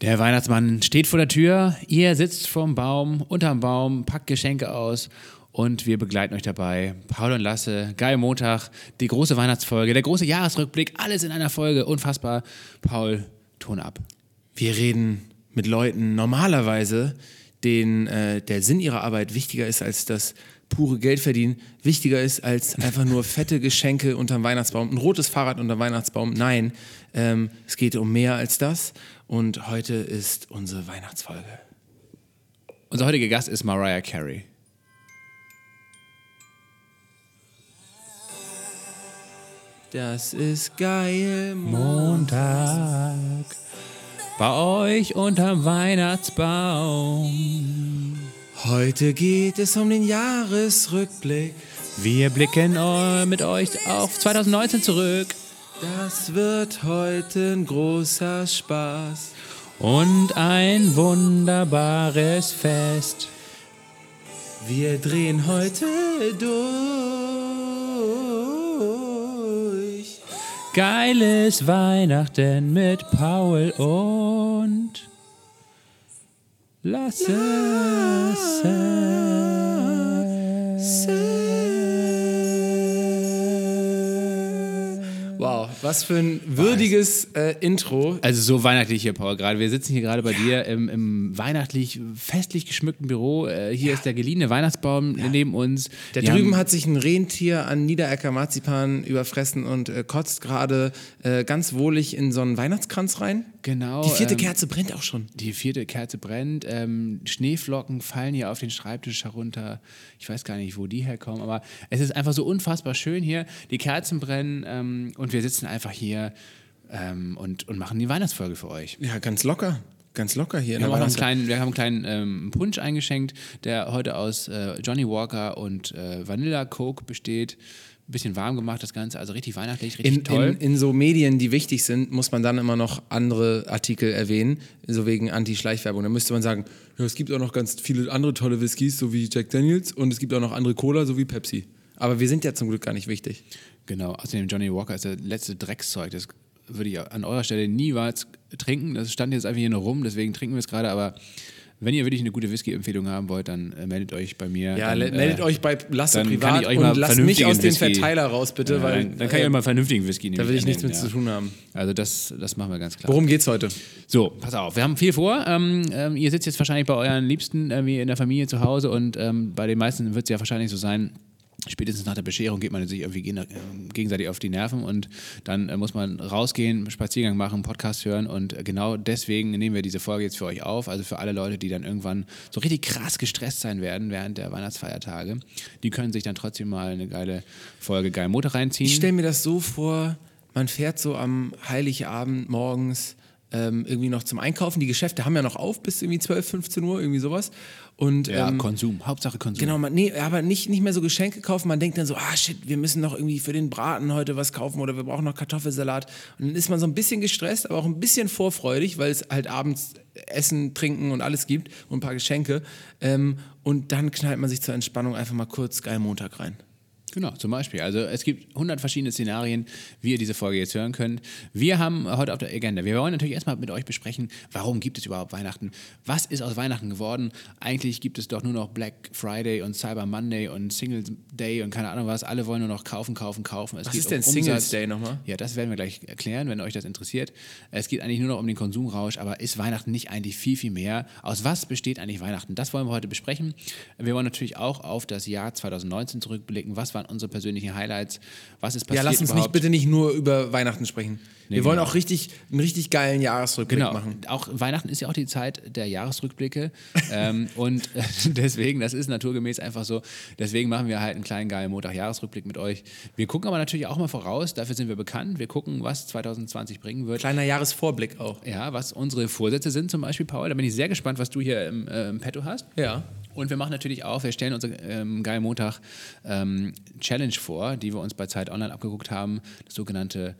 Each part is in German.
Der Weihnachtsmann steht vor der Tür, ihr sitzt vorm Baum, unterm Baum, packt Geschenke aus und wir begleiten euch dabei. Paul und Lasse, geil Montag, die große Weihnachtsfolge, der große Jahresrückblick, alles in einer Folge, unfassbar. Paul, Ton ab. Wir reden mit Leuten normalerweise, denen äh, der Sinn ihrer Arbeit wichtiger ist als das pure Geld verdienen, wichtiger ist als einfach nur fette Geschenke unterm Weihnachtsbaum, ein rotes Fahrrad unterm Weihnachtsbaum. Nein, ähm, es geht um mehr als das. Und heute ist unsere Weihnachtsfolge. Unser heutiger Gast ist Mariah Carey. Das ist geil. Montag bei euch unterm Weihnachtsbaum. Heute geht es um den Jahresrückblick. Wir blicken mit euch auf 2019 zurück. Das wird heute ein großer Spaß. Und ein wunderbares Fest. Wir drehen heute durch. Geiles Weihnachten mit Paul und Lasse. Wow, was für ein würdiges äh, Intro. Also so weihnachtlich hier, Paul, gerade. Wir sitzen hier gerade bei dir im, im weihnachtlich, festlich geschmückten Büro. Äh, hier ist der geliehene Weihnachtsbaum neben uns. Da Wir drüben hat sich ein Rentier an Niederecker Marzipan überfressen und äh, kotzt gerade äh, ganz wohlig in so einen Weihnachtskranz rein. Genau. Die vierte ähm, Kerze brennt auch schon. Die vierte Kerze brennt. Ähm, Schneeflocken fallen hier auf den Schreibtisch herunter. Ich weiß gar nicht, wo die herkommen, aber es ist einfach so unfassbar schön hier. Die Kerzen brennen ähm, und wir sitzen einfach hier ähm, und, und machen die Weihnachtsfolge für euch. Ja, ganz locker. Ganz locker hier. Wir haben auch noch einen kleinen, wir haben einen kleinen ähm, Punsch eingeschenkt, der heute aus äh, Johnny Walker und äh, Vanilla Coke besteht. Ein bisschen warm gemacht, das Ganze, also richtig weihnachtlich, richtig in, toll. in, in so Medien, die wichtig sind, muss man dann immer noch andere Artikel erwähnen, so wegen Anti-Schleichwerbung. Da müsste man sagen, ja, es gibt auch noch ganz viele andere tolle Whiskys, so wie Jack Daniels, und es gibt auch noch andere Cola, so wie Pepsi. Aber wir sind ja zum Glück gar nicht wichtig. Genau, außerdem Johnny Walker ist das letzte Dreckszeug. Das würde ich an eurer Stelle niemals trinken. Das stand jetzt einfach hier nur rum, deswegen trinken wir es gerade. Aber wenn ihr wirklich eine gute Whisky-Empfehlung haben wollt, dann äh, meldet euch bei mir. Ja, dann, meldet äh, euch bei Lasse privat ich und lasst mich aus dem Verteiler raus, bitte, Ja, weil dann, dann kann ich äh, euch mal vernünftigen Whisky da will ich nichts mit ja. zu tun haben. Also das, das machen wir ganz klar. Worum geht's heute? So, pass auf, wir haben viel vor. Ähm, ähm, ihr sitzt jetzt wahrscheinlich bei euren Liebsten irgendwie in der Familie zu Hause und ähm, bei den meisten wird es ja wahrscheinlich so sein, spätestens nach der Bescherung geht man sich irgendwie ähm, gegenseitig auf die Nerven und dann äh, muss man rausgehen, Spaziergang machen, Podcast hören und äh, genau deswegen nehmen wir diese Folge jetzt für euch auf. Also für alle Leute, die dann irgendwann so richtig krass gestresst sein werden während der Weihnachtsfeiertage, die können sich dann trotzdem mal eine geile Folge Geil Motor reinziehen. Ich stelle mir das so vor, man fährt so am Heiligabend morgens ähm, irgendwie noch zum Einkaufen. Die Geschäfte haben ja noch auf bis irgendwie 12, 15 Uhr, irgendwie sowas. Und ja, ähm, Konsum, Hauptsache Konsum. Genau, man, nee, aber nicht, nicht mehr so Geschenke kaufen. Man denkt dann so, ah shit, wir müssen noch irgendwie für den Braten heute was kaufen oder wir brauchen noch Kartoffelsalat. Und dann ist man so ein bisschen gestresst, aber auch ein bisschen vorfreudig, weil es halt abends Essen, Trinken und alles gibt und ein paar Geschenke. Ähm, und dann knallt man sich zur Entspannung einfach mal kurz Geil Montag rein. Genau, zum Beispiel. Also es gibt 100 verschiedene Szenarien, wie ihr diese Folge jetzt hören könnt. Wir haben heute auf der Agenda, wir wollen natürlich erstmal mit euch besprechen, warum gibt es überhaupt Weihnachten? Was ist aus Weihnachten geworden? Eigentlich gibt es doch nur noch Black Friday und Cyber Monday und Singles Day und keine Ahnung was. Alle wollen nur noch kaufen, kaufen, kaufen. Es Was ist denn um Singles. Day nochmal? Ja, das werden wir gleich erklären, wenn euch das interessiert. Es geht eigentlich nur noch um den Konsumrausch, aber ist Weihnachten nicht eigentlich viel, viel mehr? Aus was besteht eigentlich Weihnachten? Das wollen wir heute besprechen. Wir wollen natürlich auch auf das Jahr 2019 zurückblicken. Was waren unsere persönlichen Highlights? Was ist passiert Ja, lass uns überhaupt? nicht bitte nicht nur über Weihnachten sprechen. wir wollen genau. auch richtig, einen richtig geilen Jahresrückblick Genau, machen. auch Weihnachten ist ja auch die Zeit der Jahresrückblicke ähm, und äh, deswegen, das ist naturgemäß einfach so, deswegen machen wir halt einen kleinen geilen Montag-Jahresrückblick mit euch. Wir gucken aber natürlich auch mal voraus, dafür sind wir bekannt, wir gucken, was 2020 bringen wird. Kleiner Jahresvorblick auch. Ja, was unsere Vorsätze sind zum Beispiel, Paul. Da bin ich sehr gespannt, was du hier im, äh, im Petto hast. Ja. Und wir machen natürlich auch, wir stellen unsere ähm, Geil Montag ähm, Challenge vor, die wir uns bei Zeit Online abgeguckt haben. Das sogenannte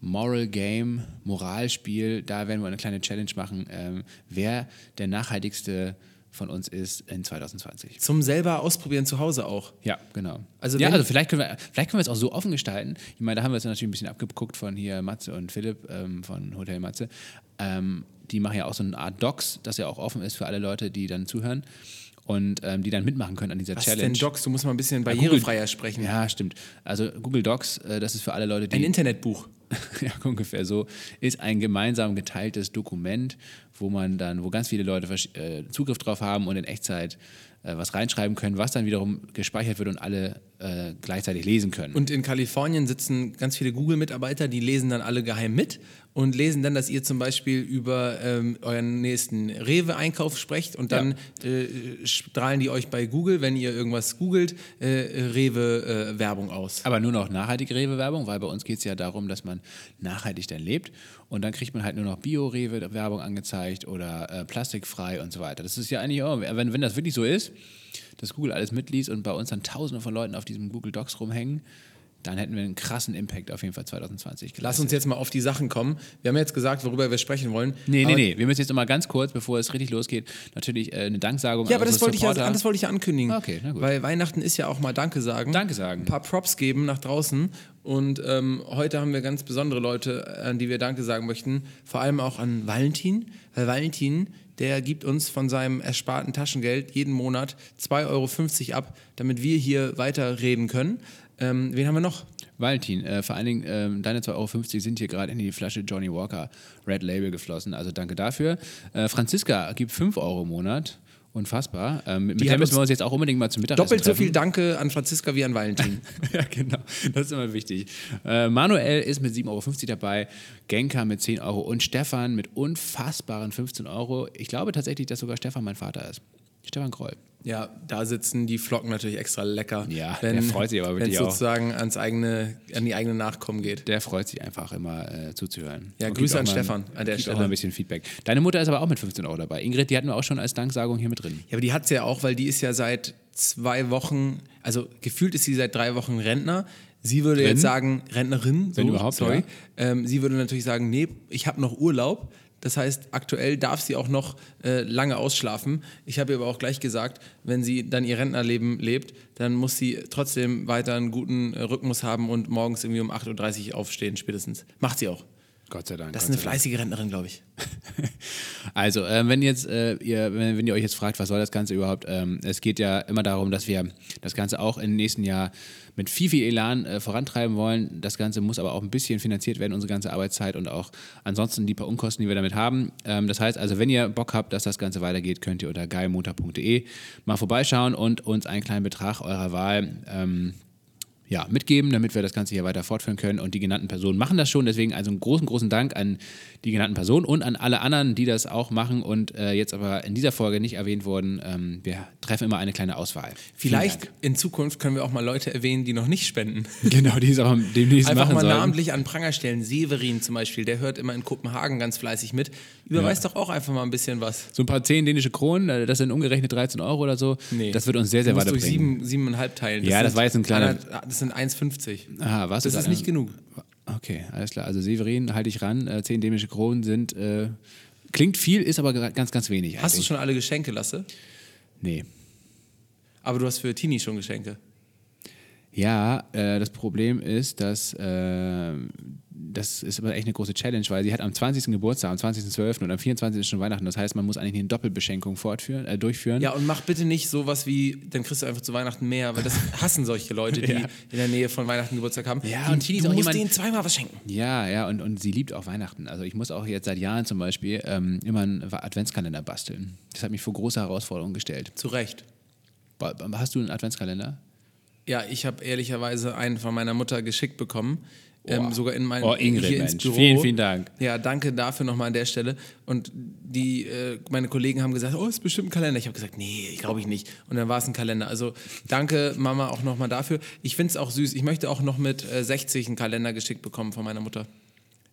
Moral Game, Moralspiel. Da werden wir eine kleine Challenge machen, ähm, wer der nachhaltigste von uns ist in 2020. Zum selber ausprobieren zu Hause auch. Ja, genau. Also ja, also vielleicht können, wir, vielleicht können wir es auch so offen gestalten. Ich meine, da haben wir es natürlich ein bisschen abgeguckt von hier Matze und Philipp ähm, von Hotel Matze. Ähm, die machen ja auch so eine Art Docs, das ja auch offen ist für alle Leute, die dann zuhören und ähm, die dann mitmachen können an dieser Was Challenge. ist denn Docs? Du musst mal ein bisschen Google- barrierefreier sprechen. Ja, stimmt. Also Google Docs, äh, das ist für alle Leute, die Ein Internetbuch. ja, ungefähr so, ist ein gemeinsam geteiltes Dokument, wo man dann, wo ganz viele Leute äh, Zugriff drauf haben und in Echtzeit äh, was reinschreiben können, was dann wiederum gespeichert wird und alle äh, gleichzeitig lesen können. Und in Kalifornien sitzen ganz viele Google-Mitarbeiter, die lesen dann alle geheim mit und lesen dann, dass ihr zum Beispiel über ähm, euren nächsten Rewe-Einkauf sprecht und dann äh, strahlen die euch bei Google, wenn ihr irgendwas googelt, äh, Rewe-Werbung aus. Aber nur noch nachhaltige Rewe-Werbung, weil bei uns geht es ja darum, dass man nachhaltig dann lebt und dann kriegt man halt nur noch Bio-Rewe-Werbung angezeigt oder äh, plastikfrei und so weiter. Das ist ja eigentlich, auch, wenn, wenn das wirklich so ist, dass Google alles mitliest und bei uns dann tausende von Leuten auf diesem Google Docs rumhängen, dann hätten wir einen krassen Impact auf jeden Fall 2020 Lass uns jetzt mal auf die Sachen kommen. Wir haben jetzt gesagt, worüber wir sprechen wollen. Nee, nee, nee. Wir müssen jetzt noch mal ganz kurz, bevor es richtig losgeht, natürlich äh, eine Danksagung Ja, aber das wollte, ich ja, das wollte ich ja ankündigen. Okay, na gut. Weil Weihnachten ist ja auch mal Danke sagen. Danke sagen. Ein paar Props geben nach draußen. Und ähm, heute haben wir ganz besondere Leute, an die wir Danke sagen möchten. Vor allem auch an Valentin. Weil Valentin, der gibt uns von seinem ersparten Taschengeld jeden Monat 2,50 Euro ab, damit wir hier weiterreden können. Ähm, wen haben wir noch? Valentin, äh, vor allen Dingen ähm, deine 2,50 Euro sind hier gerade in die Flasche Johnny Walker Red Label geflossen. Also danke dafür. Äh, Franziska gibt 5 Euro im Monat. Unfassbar. Ähm, mit der müssen wir uns jetzt auch unbedingt mal zum Mittagessen Doppelt so treffen. viel Danke an Franziska wie an Valentin. ja, genau. Das ist immer wichtig. Äh, Manuel ist mit 7,50 Euro dabei, Genka mit 10 Euro und Stefan mit unfassbaren 15 Euro. Ich glaube tatsächlich, dass sogar Stefan mein Vater ist. Stefan Kroll. Ja, da sitzen die Flocken natürlich extra lecker. Ja, der freut sich aber Wenn wirklich es auch. sozusagen ans eigene, an die eigene Nachkommen geht. Der freut sich einfach immer äh, zuzuhören. Ja, Und Grüße an mal- Stefan an der gibt Stelle. auch mal ein bisschen Feedback. Deine Mutter ist aber auch mit 15 Euro dabei. Ingrid, die hatten wir auch schon als Danksagung hier mit drin. Ja, aber die hat es ja auch, weil die ist ja seit zwei Wochen, also gefühlt ist sie seit drei Wochen Rentner. Sie würde Drin? jetzt sagen, Rentnerin, so, Wenn überhaupt, sorry. ja. Ähm, sie würde natürlich sagen, nee, ich habe noch Urlaub. Das heißt, aktuell darf sie auch noch äh, lange ausschlafen. Ich habe ihr aber auch gleich gesagt, wenn sie dann ihr Rentnerleben lebt, dann muss sie trotzdem weiter einen guten äh, Rhythmus haben und morgens irgendwie um 8.30 Uhr aufstehen, spätestens. Macht sie auch. Gott sei Dank. Das ist eine fleißige Rentnerin, glaube ich. Also, äh, wenn jetzt äh, ihr, wenn, wenn ihr euch jetzt fragt, was soll das Ganze überhaupt? Ähm, es geht ja immer darum, dass wir das Ganze auch im nächsten Jahr mit viel, viel Elan äh, vorantreiben wollen. Das Ganze muss aber auch ein bisschen finanziert werden, unsere ganze Arbeitszeit und auch ansonsten die paar Unkosten, die wir damit haben. Ähm, das heißt also, wenn ihr Bock habt, dass das Ganze weitergeht, könnt ihr unter geilmontag.de mal vorbeischauen und uns einen kleinen Betrag eurer Wahl ähm, ja, mitgeben, damit wir das Ganze hier weiter fortführen können. Und die genannten Personen machen das schon. Deswegen also einen großen, großen Dank an die genannten Personen und an alle anderen, die das auch machen und äh, jetzt aber in dieser Folge nicht erwähnt wurden. Ähm, wir treffen immer eine kleine Auswahl. Vielleicht in Zukunft können wir auch mal Leute erwähnen, die noch nicht spenden. Genau, die es auch demnächst Einfach machen mal sollen. namentlich an Pranger stellen. Severin zum Beispiel, der hört immer in Kopenhagen ganz fleißig mit. Überweist doch auch einfach mal ein bisschen was. So ein paar 10 dänische Kronen, äh, das sind umgerechnet 13 Euro oder so. Das wird uns sehr, sehr musst durch weiterbringen. sieben, siebeneinhalb teilen. Ja, das war jetzt ein kleiner- einer- Das sind 1,50. Aha, was Das ist nicht genug. Okay, alles klar. Also Severin, halte ich ran. Äh, 10 dänische Kronen sind, äh, klingt viel, ist aber ganz, ganz wenig. Hast du eigentlich. schon alle Geschenke, Lasse? Nee. Aber du hast für Tini schon Geschenke. Ja, äh, das Problem ist, dass äh, das ist aber echt eine große Challenge, weil sie hat am 20. Geburtstag, am 20.12. und am 24. ist schon Weihnachten. Das heißt, man muss eigentlich eine Doppelbeschenkung fortführen, äh, durchführen. Ja, und mach bitte nicht sowas wie, dann kriegst du einfach zu Weihnachten mehr, weil das hassen solche Leute, die Ja. in der Nähe von Weihnachten Geburtstag haben. Ja, die, und Tini du musst jemand- denen zweimal was schenken. Ja, ja, und, und sie liebt auch Weihnachten. Also ich muss auch jetzt seit Jahren zum Beispiel ähm, immer einen Adventskalender basteln. Das hat mich vor große Herausforderungen gestellt. Zu Recht. Hast du einen Adventskalender? Ja, ich habe ehrlicherweise einen von meiner Mutter geschickt bekommen. Ähm, sogar in mein Oh, Ingrid, hier ins Mensch. Büro. Vielen, vielen Dank. Ja, danke dafür nochmal an der Stelle. Und die, äh, meine Kollegen haben gesagt, oh, ist bestimmt ein Kalender. Ich habe gesagt, nee, glaube ich nicht. Und dann war es ein Kalender. Also danke, Mama, auch nochmal dafür. Ich finde es auch süß. Ich möchte auch noch mit äh, 60 einen Kalender geschickt bekommen von meiner Mutter.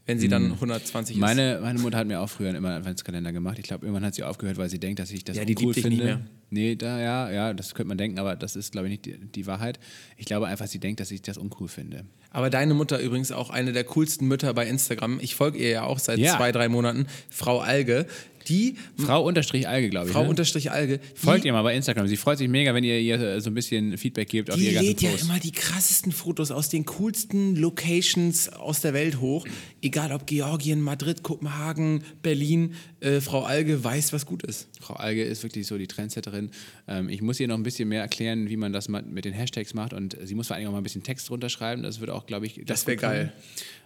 Wenn sie dann 120 ist. Hm. Meine, meine Mutter hat mir auch früher immer einen Adventskalender gemacht. Ich glaube, irgendwann hat sie aufgehört, weil sie denkt, dass ich das Ja, die dich finde. nicht mehr. Nee, da, ja, ja, das könnte man denken, aber das ist, glaube ich, nicht die, die Wahrheit. Ich glaube einfach, sie denkt, dass ich das uncool finde. Aber deine Mutter übrigens auch eine der coolsten Mütter bei Instagram. Ich folge ihr ja auch seit Ja. zwei, drei Monaten. Frau Alge. Die Frau unterstrich Alge, glaube ich. Frau ne? unterstrich Alge. Folgt ihr mal bei Instagram. Sie freut sich mega, wenn ihr ihr äh, so ein bisschen Feedback gebt auf ganzen lädt ja immer die krassesten Fotos aus den coolsten Locations aus der Welt hoch. Egal ob Georgien, Madrid, Kopenhagen, Berlin. Äh, Frau Alge weiß, was gut ist. Frau Alge ist wirklich so die Trendsetterin. Ähm, ich muss ihr noch ein bisschen mehr erklären, wie man das mit den Hashtags macht und sie muss vor allem auch mal ein bisschen Text drunter schreiben. Das wird auch, glaube ich, Das ganz wär gut kommen.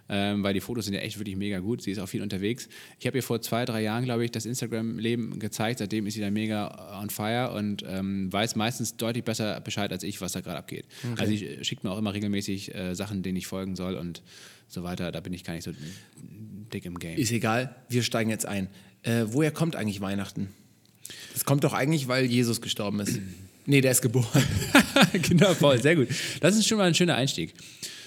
Ähm, weil die Fotos sind ja echt wirklich mega gut. Sie ist auch viel unterwegs. Ich habe ihr vor zwei, drei Jahren, glaube ich, das Instagram-Leben gezeigt. Seitdem ist sie da mega on fire und ähm, weiß meistens deutlich besser Bescheid als ich, was da gerade abgeht. Also sie schickt mir auch immer regelmäßig äh, Sachen, denen ich folgen soll und so weiter. Da bin ich gar nicht so dick im Game. Ist egal, wir steigen jetzt ein. Äh, woher kommt eigentlich Weihnachten? Das kommt doch eigentlich, weil Jesus gestorben ist. Nee, der ist geboren. genau, voll, sehr gut. Das ist schon mal ein schöner Einstieg.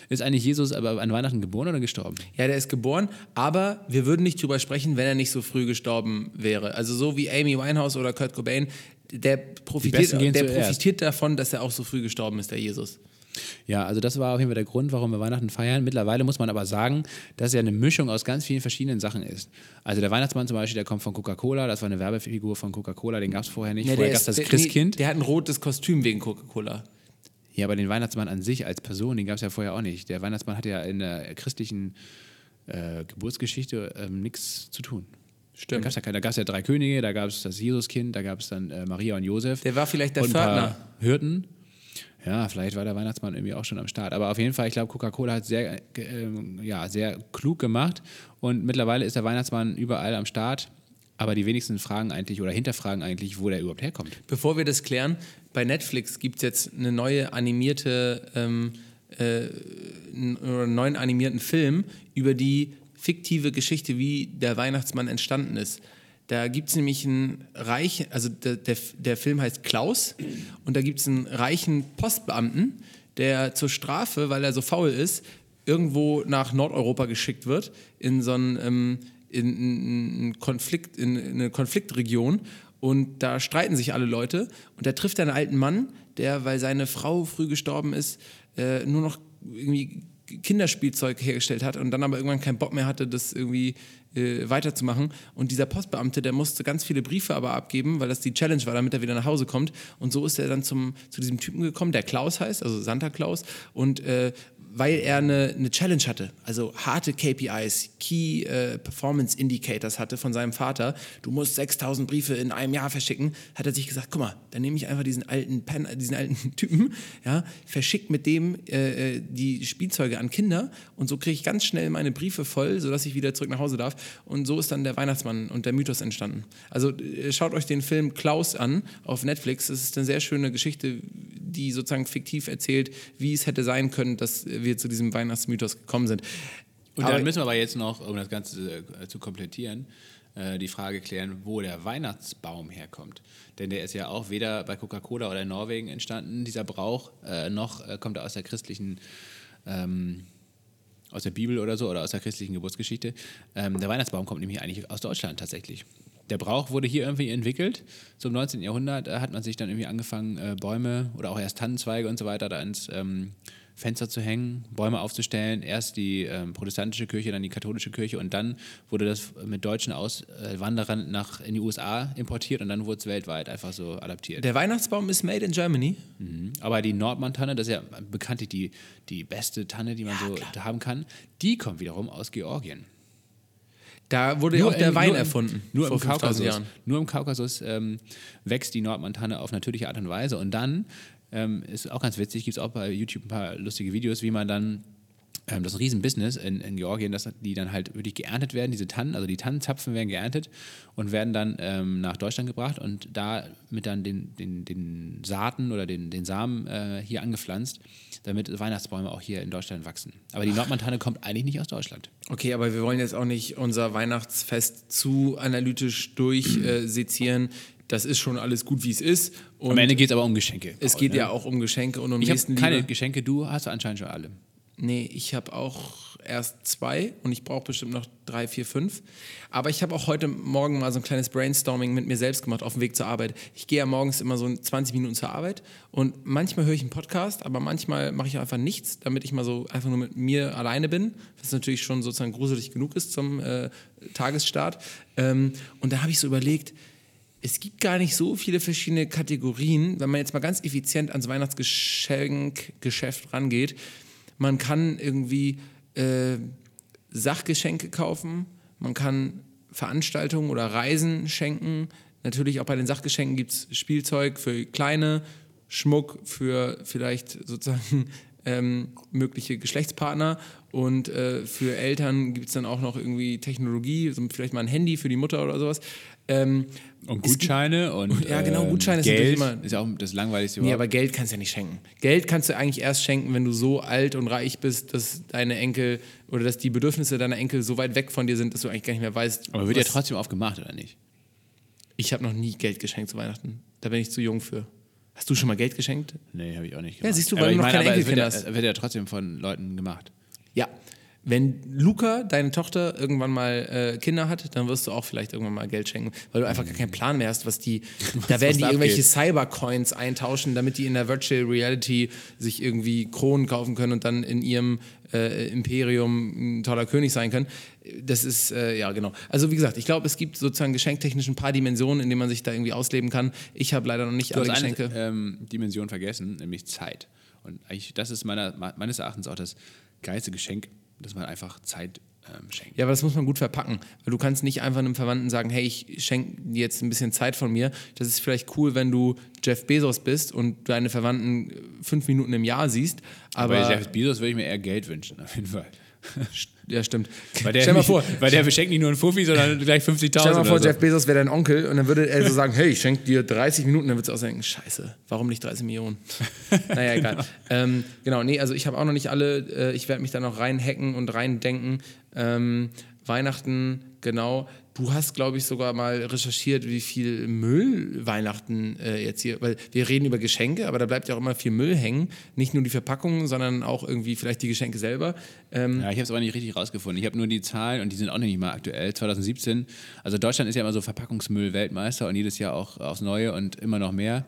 Ist eigentlich Jesus aber an Weihnachten geboren oder gestorben? Ja, der ist geboren, aber wir würden nicht drüber sprechen, wenn er nicht so früh gestorben wäre. Also so wie Amy Winehouse oder Kurt Cobain, der profitiert, der profitiert davon, dass er auch so früh gestorben ist, der Jesus. Ja, also das war auf jeden Fall der Grund, warum wir Weihnachten feiern. Mittlerweile muss man aber sagen, dass es ja eine Mischung aus ganz vielen verschiedenen Sachen ist. Also der Weihnachtsmann zum Beispiel, der kommt von Coca-Cola, das war eine Werbefigur von Coca-Cola, den gab es vorher nicht. Ja, vorher gab es das Christkind. Nee, der hat ein rotes Kostüm wegen Coca-Cola. Ja, aber den Weihnachtsmann an sich als Person, den gab es ja vorher auch nicht. Der Weihnachtsmann hatte ja in der christlichen äh, Geburtsgeschichte ähm, nichts zu tun. Stimmt. Da gab es ja, keine- da gab's ja drei Könige, da gab es das Jesuskind, da gab es dann äh, Maria und Josef. Der war vielleicht der Pförtner. Hirten. Ja, vielleicht war der Weihnachtsmann irgendwie auch schon am Start. Aber auf jeden Fall, ich glaube, Coca-Cola hat sehr, äh, ja, sehr klug gemacht. Und mittlerweile ist der Weihnachtsmann überall am Start. Aber die wenigsten fragen eigentlich oder hinterfragen eigentlich, wo der überhaupt herkommt. Bevor wir das klären, bei Netflix gibt es jetzt eine neue animierte, ähm, äh, einen neuen animierten Film über die fiktive Geschichte, wie der Weihnachtsmann entstanden ist. Da gibt es nämlich einen reichen, also der, der, der Film heißt Klaus und da gibt es einen reichen Postbeamten, der zur Strafe, weil er so faul ist, irgendwo nach Nordeuropa geschickt wird, in so einen, ähm, in, in, in Konflikt, in, in eine Konfliktregion und da streiten sich alle Leute und da trifft er einen alten Mann, der, weil seine Frau früh gestorben ist, äh, nur noch irgendwie Kinderspielzeug hergestellt hat und dann aber irgendwann keinen Bock mehr hatte, das irgendwie äh, weiterzumachen. Und dieser Postbeamte, der musste ganz viele Briefe aber abgeben, weil das die Challenge war, damit er wieder nach Hause kommt. Und so ist er dann zum, zu diesem Typen gekommen, der Klaus heißt, also Santa Claus. Und äh, weil er eine, eine Challenge hatte, also harte KPIs, Key äh, Performance Indicators hatte von seinem Vater, du musst 6000 Briefe in einem Jahr verschicken, hat er sich gesagt, guck mal, dann nehme ich einfach diesen alten, Pen, diesen alten Typen, ja, verschick mit dem äh, äh, die Spielzeuge an Kinder und so kriege ich ganz schnell meine Briefe voll, sodass ich wieder zurück nach Hause darf. Und so ist dann der Weihnachtsmann und der Mythos entstanden. Also äh, schaut euch den Film Klaus an auf Netflix. Es ist eine sehr schöne Geschichte, die sozusagen fiktiv erzählt, wie es hätte sein können, dass wir zu diesem Weihnachtsmythos gekommen sind. Und Aber- dann müssen wir aber jetzt noch, um das Ganze äh, zu komplettieren, äh, die Frage klären, wo der Weihnachtsbaum herkommt. Denn der ist ja auch weder bei Coca-Cola oder in Norwegen entstanden, dieser Brauch, äh, noch kommt er aus der christlichen, ähm, aus der Bibel oder so oder aus der christlichen Geburtsgeschichte. Ähm, der Weihnachtsbaum kommt nämlich eigentlich aus Deutschland tatsächlich. Der Brauch wurde hier irgendwie entwickelt. So im 19. Jahrhundert hat man sich dann irgendwie angefangen, Bäume oder auch erst Tannenzweige und so weiter da ins ähm, Fenster zu hängen, Bäume aufzustellen. Erst die ähm, protestantische Kirche, dann die katholische Kirche und dann wurde das mit deutschen Auswanderern nach, in die USA importiert und dann wurde es weltweit einfach so adaptiert. Der Weihnachtsbaum ist made in Germany. Mhm. Aber die Nordmann-Tanne, das ist ja bekanntlich die, die beste Tanne, die man so haben kann, die kommt wiederum aus Georgien. Da wurde ja auch der im- Wein nur im- erfunden. Nur vor im 5000 Kaukasus. Nur im Kaukasus ähm, wächst die Nordmantanne auf natürliche Art und Weise. Und dann ähm, ist auch ganz witzig, gibt es auch bei YouTube ein paar lustige Videos, wie man dann ähm, das ist ein Riesenbusiness in, in Georgien, dass die dann halt wirklich geerntet werden, diese Tannen, also die Tannenzapfen werden geerntet und werden dann ähm, nach Deutschland gebracht und da mit dann den, den, den Saaten oder den, den Samen äh, hier angepflanzt, damit Weihnachtsbäume auch hier in Deutschland wachsen. Aber die Nordmantanne kommt eigentlich nicht aus Deutschland. Okay, aber wir wollen jetzt auch nicht unser Weihnachtsfest zu analytisch durchsezieren. Das ist schon alles gut, wie es ist. Und Am Ende geht es aber um Geschenke. es geht ja auch um Geschenke und um Ich habe keine Geschenke, du hast anscheinend schon alle. Nee, ich habe auch erst zwei und ich brauche bestimmt noch drei, vier, fünf. Aber ich habe auch heute Morgen mal so ein kleines Brainstorming mit mir selbst gemacht auf dem Weg zur Arbeit. Ich gehe ja morgens immer so 20 Minuten zur Arbeit und manchmal höre ich einen Podcast, aber manchmal mache ich einfach nichts, damit ich mal so einfach nur mit mir alleine bin, was natürlich schon sozusagen gruselig genug ist zum äh, Tagesstart. Ähm, und da habe ich so überlegt, es gibt gar nicht so viele verschiedene Kategorien, wenn man jetzt mal ganz effizient ans Weihnachtsgeschenkgeschäft rangeht. Man kann irgendwie äh, Sachgeschenke kaufen, man kann Veranstaltungen oder Reisen schenken. Natürlich auch bei den Sachgeschenken gibt es Spielzeug für Kleine, Schmuck für vielleicht sozusagen ähm, mögliche Geschlechtspartner und äh, für Eltern gibt es dann auch noch irgendwie Technologie, so vielleicht mal ein Handy für die Mutter oder sowas. Ähm, und Gutscheine und ja, genau, ähm, Gutscheine Geld natürlich immer. ist ja auch das langweiligste Nee, überhaupt. aber Geld kannst du ja nicht schenken. Geld kannst du eigentlich erst schenken, wenn du so alt und reich bist, dass deine Enkel oder dass die Bedürfnisse deiner Enkel so weit weg von dir sind, dass du eigentlich gar nicht mehr weißt. Aber wird ja trotzdem aufgemacht, oder nicht? Ich habe noch nie Geld geschenkt zu Weihnachten. Da bin ich zu jung für. Hast du schon mal Geld geschenkt? Nee, habe ich auch nicht Ja, gemacht. siehst du, aber weil ich du noch meine, keine aber Enkelkinder ja, hast. es wird ja trotzdem von Leuten gemacht. Ja. Wenn Luca, deine Tochter, irgendwann mal äh, Kinder hat, dann wirst du auch vielleicht irgendwann mal Geld schenken, weil du einfach gar keinen Plan mehr hast, was die. Da werden die da irgendwelche. Cybercoins eintauschen, damit die in der Virtual Reality sich irgendwie Kronen kaufen können und dann in ihrem äh, Imperium ein toller König sein können. Das ist, äh, ja, genau. Also, wie gesagt, ich glaube, es gibt sozusagen geschenktechnisch ein paar Dimensionen, in denen man sich da irgendwie ausleben kann. Ich habe leider noch nicht Du alle hast eine Geschenke. ähm, Dimension vergessen, nämlich Zeit. Und eigentlich, das ist meiner, meines Erachtens auch das geilste Geschenk, dass man einfach Zeit ähm, schenkt. Ja, aber das muss man gut verpacken, weil du kannst nicht einfach einem Verwandten sagen, hey, ich schenke dir jetzt ein bisschen Zeit von mir. Das ist vielleicht cool, wenn du Jeff Bezos bist und deine Verwandten fünf Minuten im Jahr siehst, aber, Bei Jeff Bezos würde ich mir eher Geld wünschen, auf jeden Fall. ja, stimmt. Weil der, Stell mal vor, weil der verschenkt nicht nur einen Fuffi, sondern gleich 50.000 Stell mal vor, so. Jeff Bezos wäre dein Onkel und dann würde er so sagen, hey, ich schenke dir 30 Minuten, dann würdest du auch sagen, scheiße, warum nicht 30 Millionen? naja, egal. ähm, genau, nee, also ich habe auch noch nicht alle, äh, ich werde mich da noch reinhacken und reindenken. Ähm, Weihnachten, genau. Du hast, glaube ich, sogar mal recherchiert, wie viel Müll Weihnachten äh, jetzt hier, weil wir reden über Geschenke, aber da bleibt ja auch immer viel Müll hängen. Nicht nur die Verpackungen, sondern auch irgendwie vielleicht die Geschenke selber. Ähm, Ja, ich habe es aber nicht richtig rausgefunden. Ich habe nur die Zahlen und die sind auch nicht mal aktuell. 2017, also Deutschland ist ja immer so Verpackungsmüll-Weltmeister und jedes Jahr auch aufs Neue und immer noch mehr.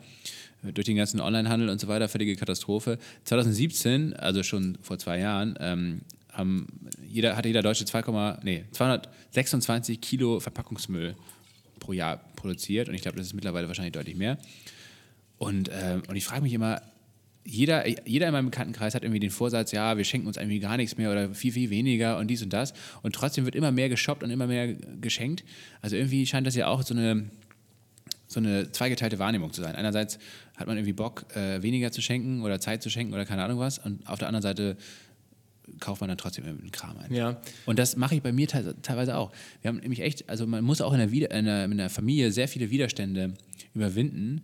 Durch den ganzen Onlinehandel und so weiter, völlige Katastrophe. 2017, also schon vor zwei Jahren, ähm, haben jeder, hatte jeder Deutsche 2, nee, 226 Kilo Verpackungsmüll pro Jahr produziert und ich glaube, das ist mittlerweile wahrscheinlich deutlich mehr. Und, ähm, und ich frage mich immer, jeder, jeder in meinem Bekanntenkreis hat irgendwie den Vorsatz, ja, wir schenken uns irgendwie gar nichts mehr oder viel, viel weniger und dies und das. Und trotzdem wird immer mehr geshoppt und immer mehr geschenkt. Also irgendwie scheint das ja auch so eine, so eine zweigeteilte Wahrnehmung zu sein. Einerseits hat man irgendwie Bock, äh, weniger zu schenken oder Zeit zu schenken oder keine Ahnung was. Und auf der anderen Seite kauft man dann trotzdem irgendeinen Kram ein. Ja. Und das mache ich bei mir te teilweise auch. Wir haben nämlich echt, also man muss auch in der, Wider in der, in der Familie sehr viele Widerstände überwinden.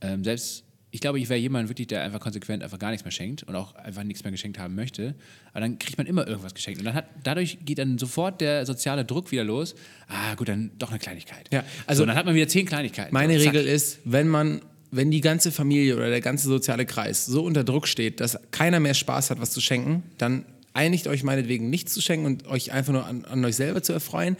Ähm, selbst, ich glaube, ich wäre jemand wirklich, der einfach konsequent einfach gar nichts mehr schenkt und auch einfach nichts mehr geschenkt haben möchte. Aber dann kriegt man immer irgendwas geschenkt. Und dann hat, dadurch geht dann sofort der soziale Druck wieder los. Ah, gut, dann doch eine Kleinigkeit. Ja, also so, dann hat man wieder zehn Kleinigkeiten. Meine. Regel ist, wenn man, wenn die ganze Familie oder der ganze soziale Kreis so unter Druck steht, dass keiner mehr Spaß hat, was zu schenken, dann einigt euch meinetwegen nichts zu schenken und euch einfach nur an, an euch selber zu erfreuen.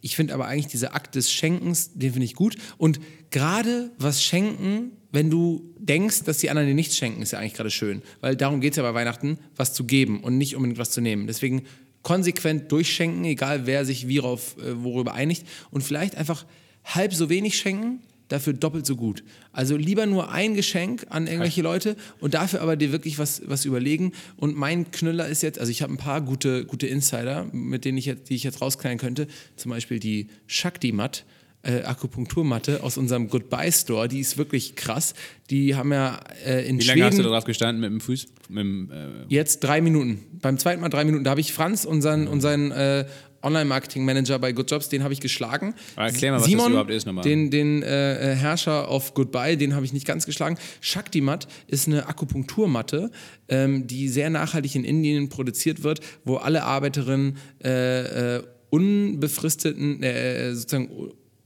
Ich finde aber eigentlich dieser Akt des Schenkens, den finde ich gut. Und gerade was schenken, wenn du denkst, dass die anderen dir nichts schenken, ist ja eigentlich gerade schön. Weil darum geht es ja bei Weihnachten, was zu geben und nicht unbedingt was zu nehmen. Deswegen konsequent durchschenken, egal wer sich wie rauf, äh, worüber einigt. Und vielleicht einfach halb so wenig schenken, dafür doppelt so gut. Also lieber nur ein Geschenk an irgendwelche Leute und dafür aber dir wirklich was, was überlegen. Und mein Knüller ist jetzt, also ich habe ein paar gute, gute Insider, mit denen ich jetzt, die ich jetzt rausknallen könnte. Zum Beispiel die Shakti-Matt. Äh, Akupunkturmatte aus unserem Goodbye Store, die ist wirklich krass. Die haben ja äh, in Wie Schweden lange hast du drauf gestanden mit dem Fuß? Mit dem, äh, Jetzt drei Minuten. Beim zweiten Mal drei Minuten. Da habe ich Franz, unseren, unseren äh, Online-Marketing-Manager bei Good Jobs, den habe ich geschlagen. Aber erklär mal, was das Simon, überhaupt ist nochmal. Den, den äh, Herrscher auf Goodbye, den habe ich nicht ganz geschlagen. Shakti-Mat ist eine Akupunkturmatte, ähm, die sehr nachhaltig in Indien produziert wird, wo alle Arbeiterinnen äh, äh, unbefristeten, äh, sozusagen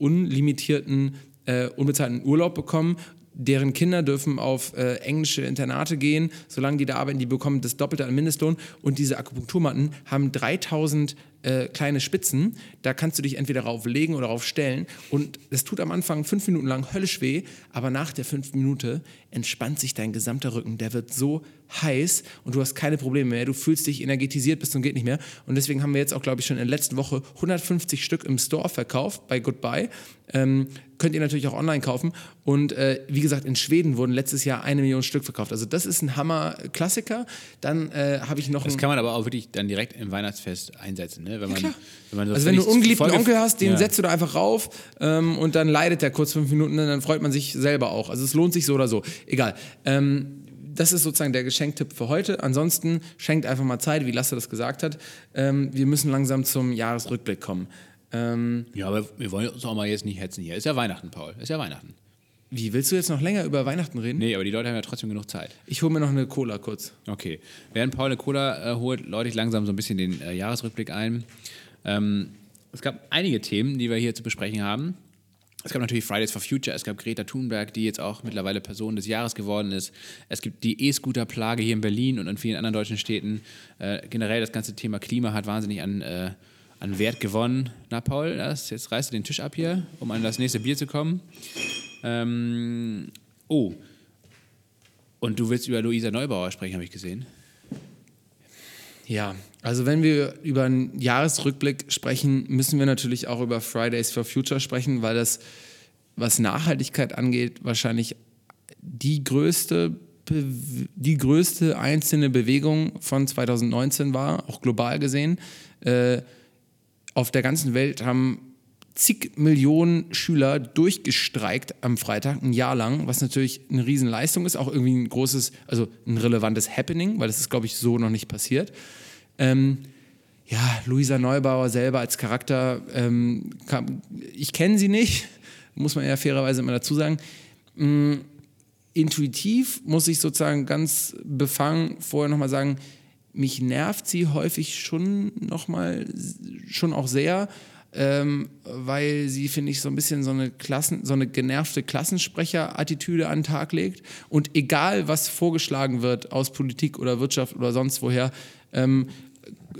unlimitierten, äh, unbezahlten Urlaub bekommen. Deren Kinder dürfen auf äh, englische Internate gehen, solange die da arbeiten, die bekommen das Doppelte an Mindestlohn. Und diese Akupunkturmatten haben 3000 äh, kleine Spitzen, da kannst du dich entweder rauflegen oder raufstellen und es tut am Anfang fünf Minuten lang höllisch weh, aber nach der fünf Minute entspannt sich dein gesamter Rücken, der wird so heiß und du hast keine Probleme mehr, du fühlst dich energetisiert bis zum geht nicht mehr und deswegen haben wir jetzt auch, glaube ich, schon in der letzten Woche 150 Stück im Store verkauft bei Goodbye. Ähm, könnt ihr natürlich auch online kaufen und äh, wie gesagt, in Schweden wurden letztes Jahr eine Million Stück verkauft. Also das ist ein Hammer-Klassiker. Dann äh, habe ich noch Das kann man aber auch wirklich dann direkt im Weihnachtsfest einsetzen, ne? Wenn man, wenn man so Also wenn du einen ungeliebten Onkel hast, den Ja. setzt du da einfach rauf ähm, und dann leidet der kurz fünf Minuten und dann freut man sich selber auch. Also es lohnt sich so oder so. Egal. Ähm, das ist sozusagen der Geschenktipp für heute. Ansonsten schenkt einfach mal Zeit, wie Lasse das gesagt hat. Ähm, wir müssen langsam zum Jahresrückblick kommen. Ähm, Ja, aber wir wollen uns auch mal jetzt nicht hetzen hier. Ist ja Weihnachten, Paul. Ist ja Weihnachten. Wie, willst du jetzt noch länger über Weihnachten reden? Nee, aber die Leute haben ja trotzdem genug Zeit. Ich hole mir noch eine Cola kurz. Okay. Während Paul eine Cola äh, holt, läute ich langsam so ein bisschen den äh, Jahresrückblick ein. Ähm, es gab einige Themen, die wir hier zu besprechen haben. Es gab natürlich Fridays for Future, es gab Greta Thunberg, die jetzt auch mittlerweile Person des Jahres geworden ist. Es gibt die E-Scooter-Plage hier in Berlin und in vielen anderen deutschen Städten. Äh, generell das ganze Thema Klima hat wahnsinnig an, äh, an Wert gewonnen. Na, Paul, das, jetzt reißt du den Tisch ab hier, um an das nächste Bier zu kommen. Ähm, oh, und du willst über Luisa Neubauer sprechen, habe ich gesehen. Ja, also wenn wir über einen Jahresrückblick sprechen, müssen wir natürlich auch über Fridays for Future sprechen, weil das, was Nachhaltigkeit angeht, wahrscheinlich die größte, die größte einzelne Bewegung von 2019 war, auch global gesehen. Äh, auf der ganzen Welt haben zig Millionen Schüler durchgestreikt am Freitag, ein Jahr lang, was natürlich eine Riesenleistung ist, auch irgendwie ein großes, also ein relevantes Happening, weil das ist, glaube ich, so noch nicht passiert. Ähm, ja, Luisa Neubauer selber als Charakter, ähm, kam, ich kenne sie nicht, muss man ja fairerweise immer dazu sagen. Mm, intuitiv muss ich sozusagen ganz befangen vorher nochmal sagen, mich nervt sie häufig schon nochmal, schon auch sehr, ähm, weil sie, finde ich, so ein bisschen so eine Klassen, so eine genervte Klassensprecher-Attitüde an den Tag legt. Und egal, was vorgeschlagen wird aus Politik oder Wirtschaft oder sonst woher, ähm,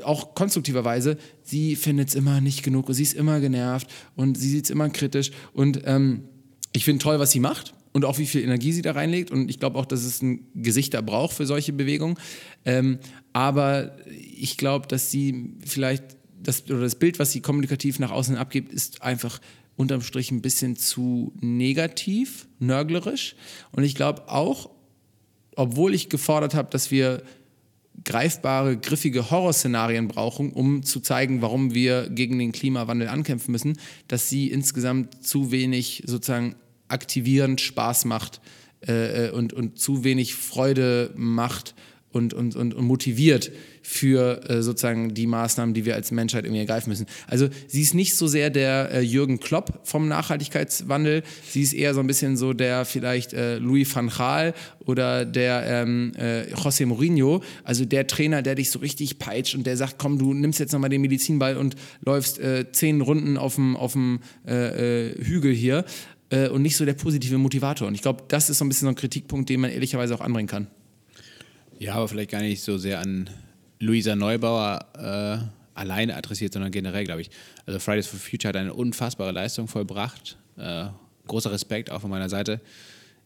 auch konstruktiverweise, sie findet es immer nicht genug, sie ist immer genervt und sie sieht es immer kritisch. Und ähm, ich finde toll, was sie macht und auch wie viel Energie sie da reinlegt. Und ich glaube auch, dass es ein Gesicht da braucht für solche Bewegungen. Ähm, aber ich glaube, dass sie vielleicht das, oder das Bild, was sie kommunikativ nach außen abgibt, ist einfach unterm Strich ein bisschen zu negativ, nörglerisch. Und ich glaube auch, obwohl ich gefordert habe, dass wir greifbare, griffige Horrorszenarien brauchen, um zu zeigen, warum wir gegen den Klimawandel ankämpfen müssen, dass sie insgesamt zu wenig sozusagen aktivierend Spaß macht äh, und, und zu wenig Freude macht und, und, und, und motiviert für äh, sozusagen die Maßnahmen, die wir als Menschheit irgendwie ergreifen müssen. Also sie ist nicht so sehr der äh, Jürgen Klopp vom Nachhaltigkeitswandel, sie ist eher so ein bisschen so der vielleicht äh, Louis van Gaal oder der ähm, äh, José Mourinho, also der Trainer, der dich so richtig peitscht und der sagt, komm, du nimmst jetzt nochmal den Medizinball und läufst äh, zehn Runden auf dem äh, Hügel hier und nicht so der positive Motivator. Und ich glaube, das ist so ein bisschen so ein Kritikpunkt, den man ehrlicherweise auch anbringen kann. Ja, aber vielleicht gar nicht so sehr an Luisa Neubauer äh, alleine adressiert, sondern generell, glaube ich. Also Fridays for Future hat eine unfassbare Leistung vollbracht. Äh, großer Respekt auch von meiner Seite.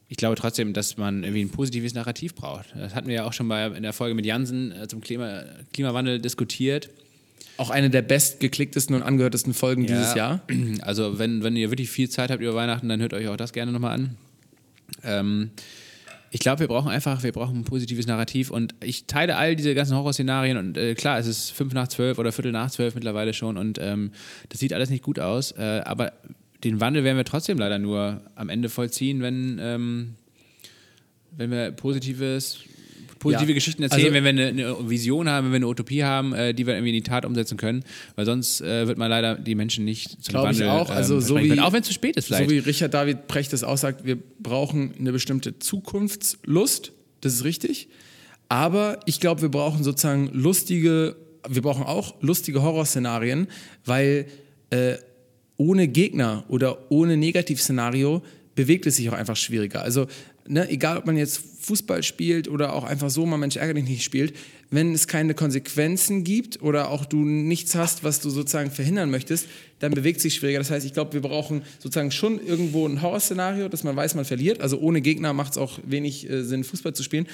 Ich glaube trotzdem, dass man irgendwie ein positives Narrativ braucht. Das hatten wir ja auch schon bei, in der Folge mit Jansen äh, zum Klima, Klimawandel diskutiert. Auch eine der bestgeklicktesten und angehörtesten Folgen dieses Jahr. Also wenn, wenn ihr wirklich viel Zeit habt über Weihnachten, dann hört euch auch das gerne nochmal an. Ähm, ich glaube, wir brauchen einfach, wir brauchen ein positives Narrativ und ich teile all diese ganzen Horrorszenarien und äh, klar, es ist fünf nach zwölf oder Viertel nach zwölf mittlerweile schon und ähm, das sieht alles nicht gut aus, äh, aber den Wandel werden wir trotzdem leider nur am Ende vollziehen, wenn, ähm, wenn wir positives positive Ja, Geschichten erzählen, also- wenn wir eine, eine Vision haben, wenn wir eine Utopie haben, äh, die wir irgendwie in die Tat umsetzen können, weil sonst äh, wird man leider die Menschen nicht zum Glaube ich Wandel auch. Also ähm, so wie- auch wenn es zu spät ist vielleicht. So wie Richard David Precht es aussagt, wir brauchen eine bestimmte Zukunftslust, das ist richtig. Aber ich glaube, wir brauchen sozusagen lustige, wir brauchen auch lustige Horrorszenarien, weil äh, ohne Gegner oder ohne Negativszenario bewegt es sich auch einfach schwieriger. Also, ne, egal ob man jetzt Fußball spielt oder auch einfach so mal Mensch ärgere dich nicht spielt, wenn es keine Konsequenzen gibt oder auch du nichts hast, was du sozusagen verhindern möchtest, dann bewegt sich schwieriger. Das heißt, ich glaube, wir brauchen sozusagen schon irgendwo ein Horrorszenario, dass man weiß, man verliert. Also ohne Gegner macht es auch wenig äh, Sinn, Fußball zu spielen.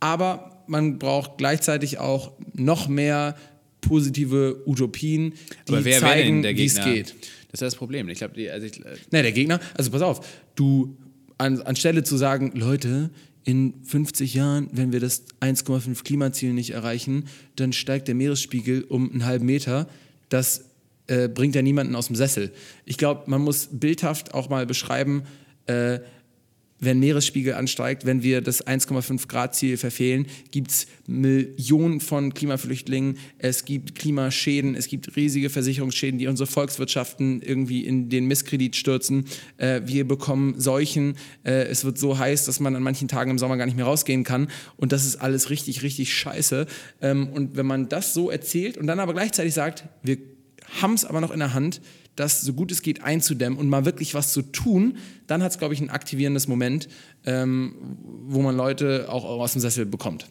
Aber man braucht gleichzeitig auch noch mehr positive Utopien, die Aber wer zeigen, wie es geht. Das ist das Problem. Ich glaube, also ich, äh, Ne, der Gegner, also pass auf, du, an, anstelle zu sagen, Leute, in 50 Jahren, wenn wir das 1,5 Klimaziel nicht erreichen, dann steigt der Meeresspiegel um einen halben Meter. Das äh, bringt ja niemanden aus dem Sessel. Ich glaube, man muss bildhaft auch mal beschreiben, äh, wenn Meeresspiegel ansteigt, wenn wir das 1,5 Grad Ziel verfehlen, gibt es Millionen von Klimaflüchtlingen, es gibt Klimaschäden, es gibt riesige Versicherungsschäden, die unsere Volkswirtschaften irgendwie in den Misskredit stürzen. Äh, wir bekommen Seuchen, äh, es wird so heiß, dass man an manchen Tagen im Sommer gar nicht mehr rausgehen kann und das ist alles richtig, richtig scheiße. Ähm, und wenn man das so erzählt und dann aber gleichzeitig sagt, wir haben es aber noch in der Hand, das so gut es geht einzudämmen und mal wirklich was zu tun, dann hat es, glaube ich, ein aktivierendes Moment, ähm, wo man Leute auch aus dem Sessel bekommt.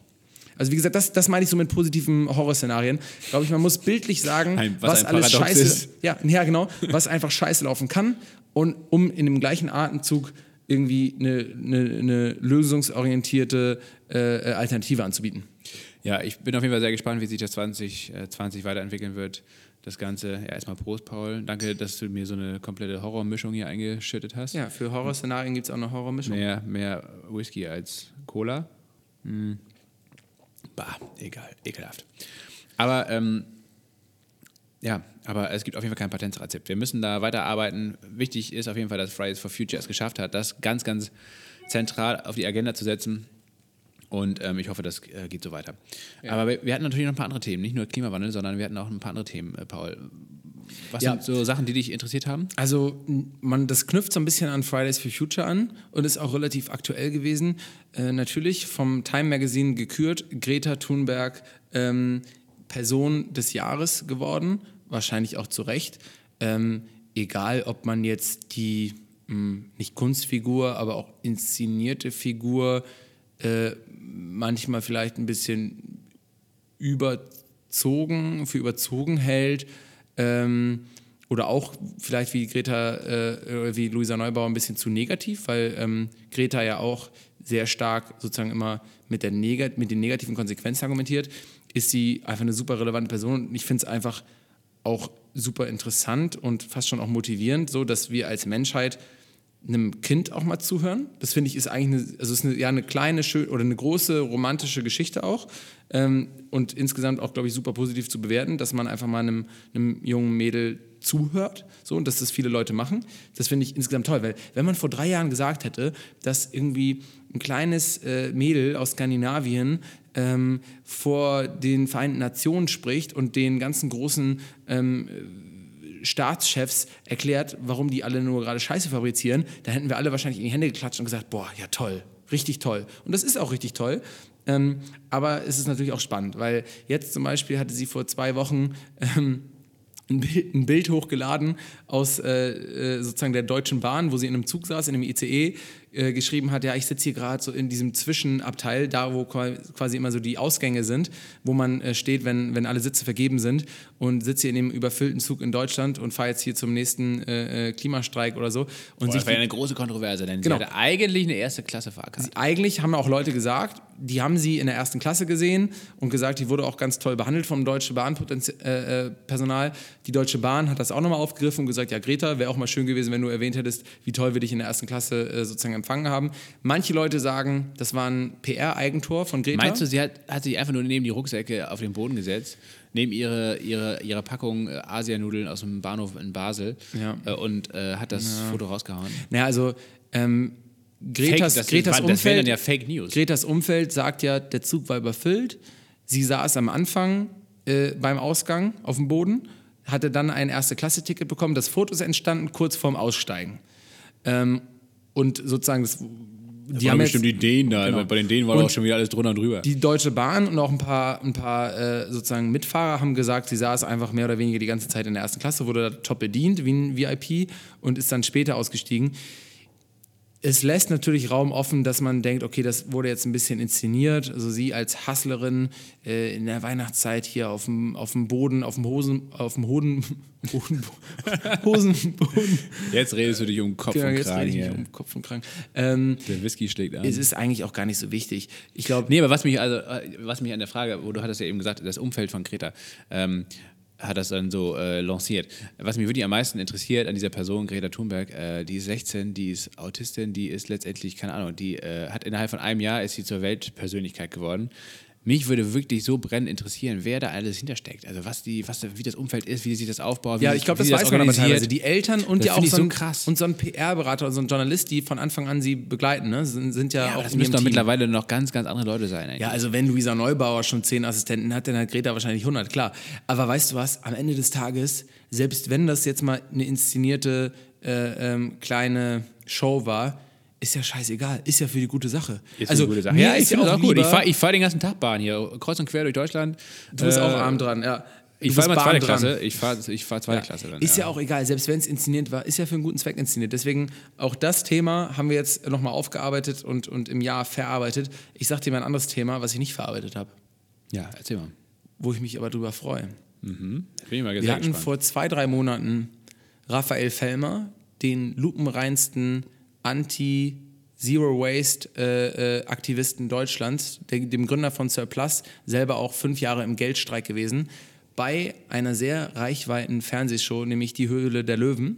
Also wie gesagt, das, das meine ich so mit positiven Horrorszenarien. Glaube ich, man muss bildlich sagen, Ein- was was, alles Paradox scheiße, ist. ja, ja genau, was einfach scheiße laufen kann und um in dem gleichen Atemzug irgendwie eine, eine, eine lösungsorientierte äh, Alternative anzubieten. ja, ich bin auf jeden Fall sehr gespannt, wie sich das 2020 weiterentwickeln wird. Das Ganze, ja, erstmal Prost, Paul. Danke, dass du mir so eine komplette Horrormischung hier eingeschüttet hast. Ja, für Horrorszenarien gibt es auch eine Horrormischung. Mehr, mehr Whisky als Cola. Hm. Bah, egal, ekelhaft. Aber ähm, ja, aber es gibt auf jeden Fall kein Patentrezept. Wir müssen da weiterarbeiten. Wichtig ist auf jeden Fall, dass Fridays for Future es geschafft hat, das ganz, ganz zentral auf die Agenda zu setzen. Und ähm, ich hoffe, das äh, geht so weiter. Aber wir, wir hatten natürlich noch ein paar andere Themen. Nicht nur Klimawandel, sondern wir hatten auch ein paar andere Themen, äh, Paul. Was Ja. sind so Sachen, die dich interessiert haben? Also man, das knüpft so ein bisschen an Fridays for Future an und ist auch relativ aktuell gewesen. Äh, natürlich vom Time Magazine gekürt, Greta Thunberg ähm, Person des Jahres geworden, wahrscheinlich auch zu Recht. Ähm, egal, ob man jetzt die mh, nicht Kunstfigur, aber auch inszenierte Figur äh, manchmal vielleicht ein bisschen überzogen, für überzogen hält. Ähm, oder auch vielleicht wie Greta, äh, wie Luisa Neubauer ein bisschen zu negativ, weil ähm, Greta ja auch sehr stark sozusagen immer mit, der Negat mit den negativen Konsequenzen argumentiert, ist sie einfach eine super relevante Person. Und ich finde es einfach auch super interessant und fast schon auch motivierend, so dass wir als Menschheit einem Kind auch mal zuhören. Das finde ich ist eigentlich eine, also ist eine, ja eine kleine schön oder eine große romantische Geschichte auch ähm, und insgesamt auch glaube ich super positiv zu bewerten, dass man einfach mal einem, einem jungen Mädel zuhört, so und dass das viele Leute machen. Das finde ich insgesamt toll, weil wenn man vor drei Jahren gesagt hätte, dass irgendwie ein kleines äh, Mädel aus Skandinavien ähm, vor den Vereinten Nationen spricht und den ganzen großen ähm, Staatschefs erklärt, warum die alle nur gerade Scheiße fabrizieren, da hätten wir alle wahrscheinlich in die Hände geklatscht und gesagt, boah, ja toll, richtig toll. Und das ist auch richtig toll. Ähm, aber es ist natürlich auch spannend, weil jetzt zum Beispiel hatte sie vor zwei Wochen ähm, ein Bild, ein Bild hochgeladen aus äh, äh, sozusagen der Deutschen Bahn, wo sie in einem Zug saß, in einem ICE, äh, geschrieben hat, ja, ich sitze hier gerade so in diesem Zwischenabteil, da wo qua- quasi immer so die Ausgänge sind, wo man äh, steht, wenn, wenn alle Sitze vergeben sind und sitze hier in dem überfüllten Zug in Deutschland und fahre jetzt hier zum nächsten äh, äh, Klimastreik oder so. Und Boah, das war ja die- eine große Kontroverse, denn Genau. sie hatte eigentlich eine erste Klasse Fahrkarte. eigentlich haben auch Leute gesagt, die haben sie in der ersten Klasse gesehen und gesagt, die wurde auch ganz toll behandelt vom Deutsche Bahn äh, äh. Die Deutsche Bahn hat das auch nochmal aufgegriffen und gesagt, ja Greta, wäre auch mal schön gewesen, wenn du erwähnt hättest, wie toll wir dich in der ersten Klasse äh, sozusagen empfangen haben. Manche Leute sagen, das war ein PR-Eigentor von Greta. Meinst du, sie hat, hat sich einfach nur neben die Rucksäcke auf den Boden gesetzt, neben ihre, ihre, ihre Packung äh, Asianudeln aus dem Bahnhof in Basel Ja. äh, und äh, hat das Foto rausgehauen? Naja, also ähm, Gretas, das, Gretas wären Umfeld... dann ja Fake News. Gretas Umfeld sagt ja, der Zug war überfüllt. Sie saß am Anfang äh, beim Ausgang auf dem Boden, hatte dann ein Erste-Klasse-Ticket bekommen. Das Foto ist entstanden kurz vorm Aussteigen. Ähm, und sozusagen, das, die haben jetzt, die Dänen da. Genau. Bei den Dänen war Und doch schon wieder alles drunter und drüber. die Deutsche Bahn und auch ein paar, ein paar äh, sozusagen Mitfahrer haben gesagt, sie saß einfach mehr oder weniger die ganze Zeit in der ersten Klasse, wurde da top bedient wie ein VIP und ist dann später ausgestiegen. Es lässt natürlich Raum offen, dass man denkt, okay, das wurde jetzt ein bisschen inszeniert. Also sie als Hustlerin äh, in der Weihnachtszeit hier auf dem, auf dem Boden, auf dem Hosen, auf dem Hoden, Hoden, Hosenboden. Jetzt redest du dich um Kopf Genau, und jetzt rede Kragen ich mich hier. um Kopf und Kragen. Ähm, Der Whisky schlägt an. es ist eigentlich auch gar nicht so wichtig. Ich glaube, Nee, aber was mich, also, äh, was mich an der Frage, wo du hattest ja eben gesagt, das Umfeld von Greta, ähm, hat das dann so äh, lanciert. Was mich wirklich am meisten interessiert an dieser Person, Greta Thunberg, äh, die ist 16, die ist Autistin, die ist letztendlich, keine Ahnung, die äh, hat innerhalb von einem Jahr ist sie zur Weltpersönlichkeit geworden. Mich würde wirklich so brennend interessieren, wer da alles hintersteckt. Also was die, was, wie das Umfeld ist, wie sich das aufbaut. Wie Ja, ich glaube, das sie weiß man aber teilweise. Die Eltern und Das ja auch so ein, krass. und so ein PR-Berater und so ein Journalist, die von Anfang an sie begleiten, ne? sind, sind ja, Ja, auch das müssen doch mittlerweile noch ganz, ganz andere Leute sein. Eigentlich. Ja, also wenn Luisa Neubauer schon zehn Assistenten hat, dann hat Greta wahrscheinlich 100, klar. Aber weißt du was, am Ende des Tages, selbst wenn das jetzt mal eine inszenierte äh, ähm, kleine Show war, ist ja scheißegal, ist ja für die gute Sache. Ist also eine gute Sache. Ja, ist ja auch auch gut. Ich fahre fahr den ganzen Tag Bahn hier, kreuz und quer durch Deutschland. Du bist Äh, auch arm dran, ja. Du Ich fahre immer zweite dran. Klasse. Ich fahre ich fahr zweite Klasse dann. Ist ja. auch egal, selbst wenn es inszeniert war, ist ja für einen guten Zweck inszeniert. Deswegen auch das Thema haben wir jetzt nochmal aufgearbeitet und, und im Jahr verarbeitet. Ich sag dir mal ein anderes Thema, was ich nicht verarbeitet habe, Ja, erzähl mal. wo ich mich aber drüber freue. Bin ich mal Wir hatten gespannt. vor zwei, drei Monaten Raphael Fellmer, den lupenreinsten Anti-Zero-Waste-Aktivisten Deutschlands, der, dem Gründer von Surplus, selber auch fünf Jahre im Geldstreik gewesen, bei einer sehr reichweiten Fernsehshow, nämlich Die Höhle der Löwen.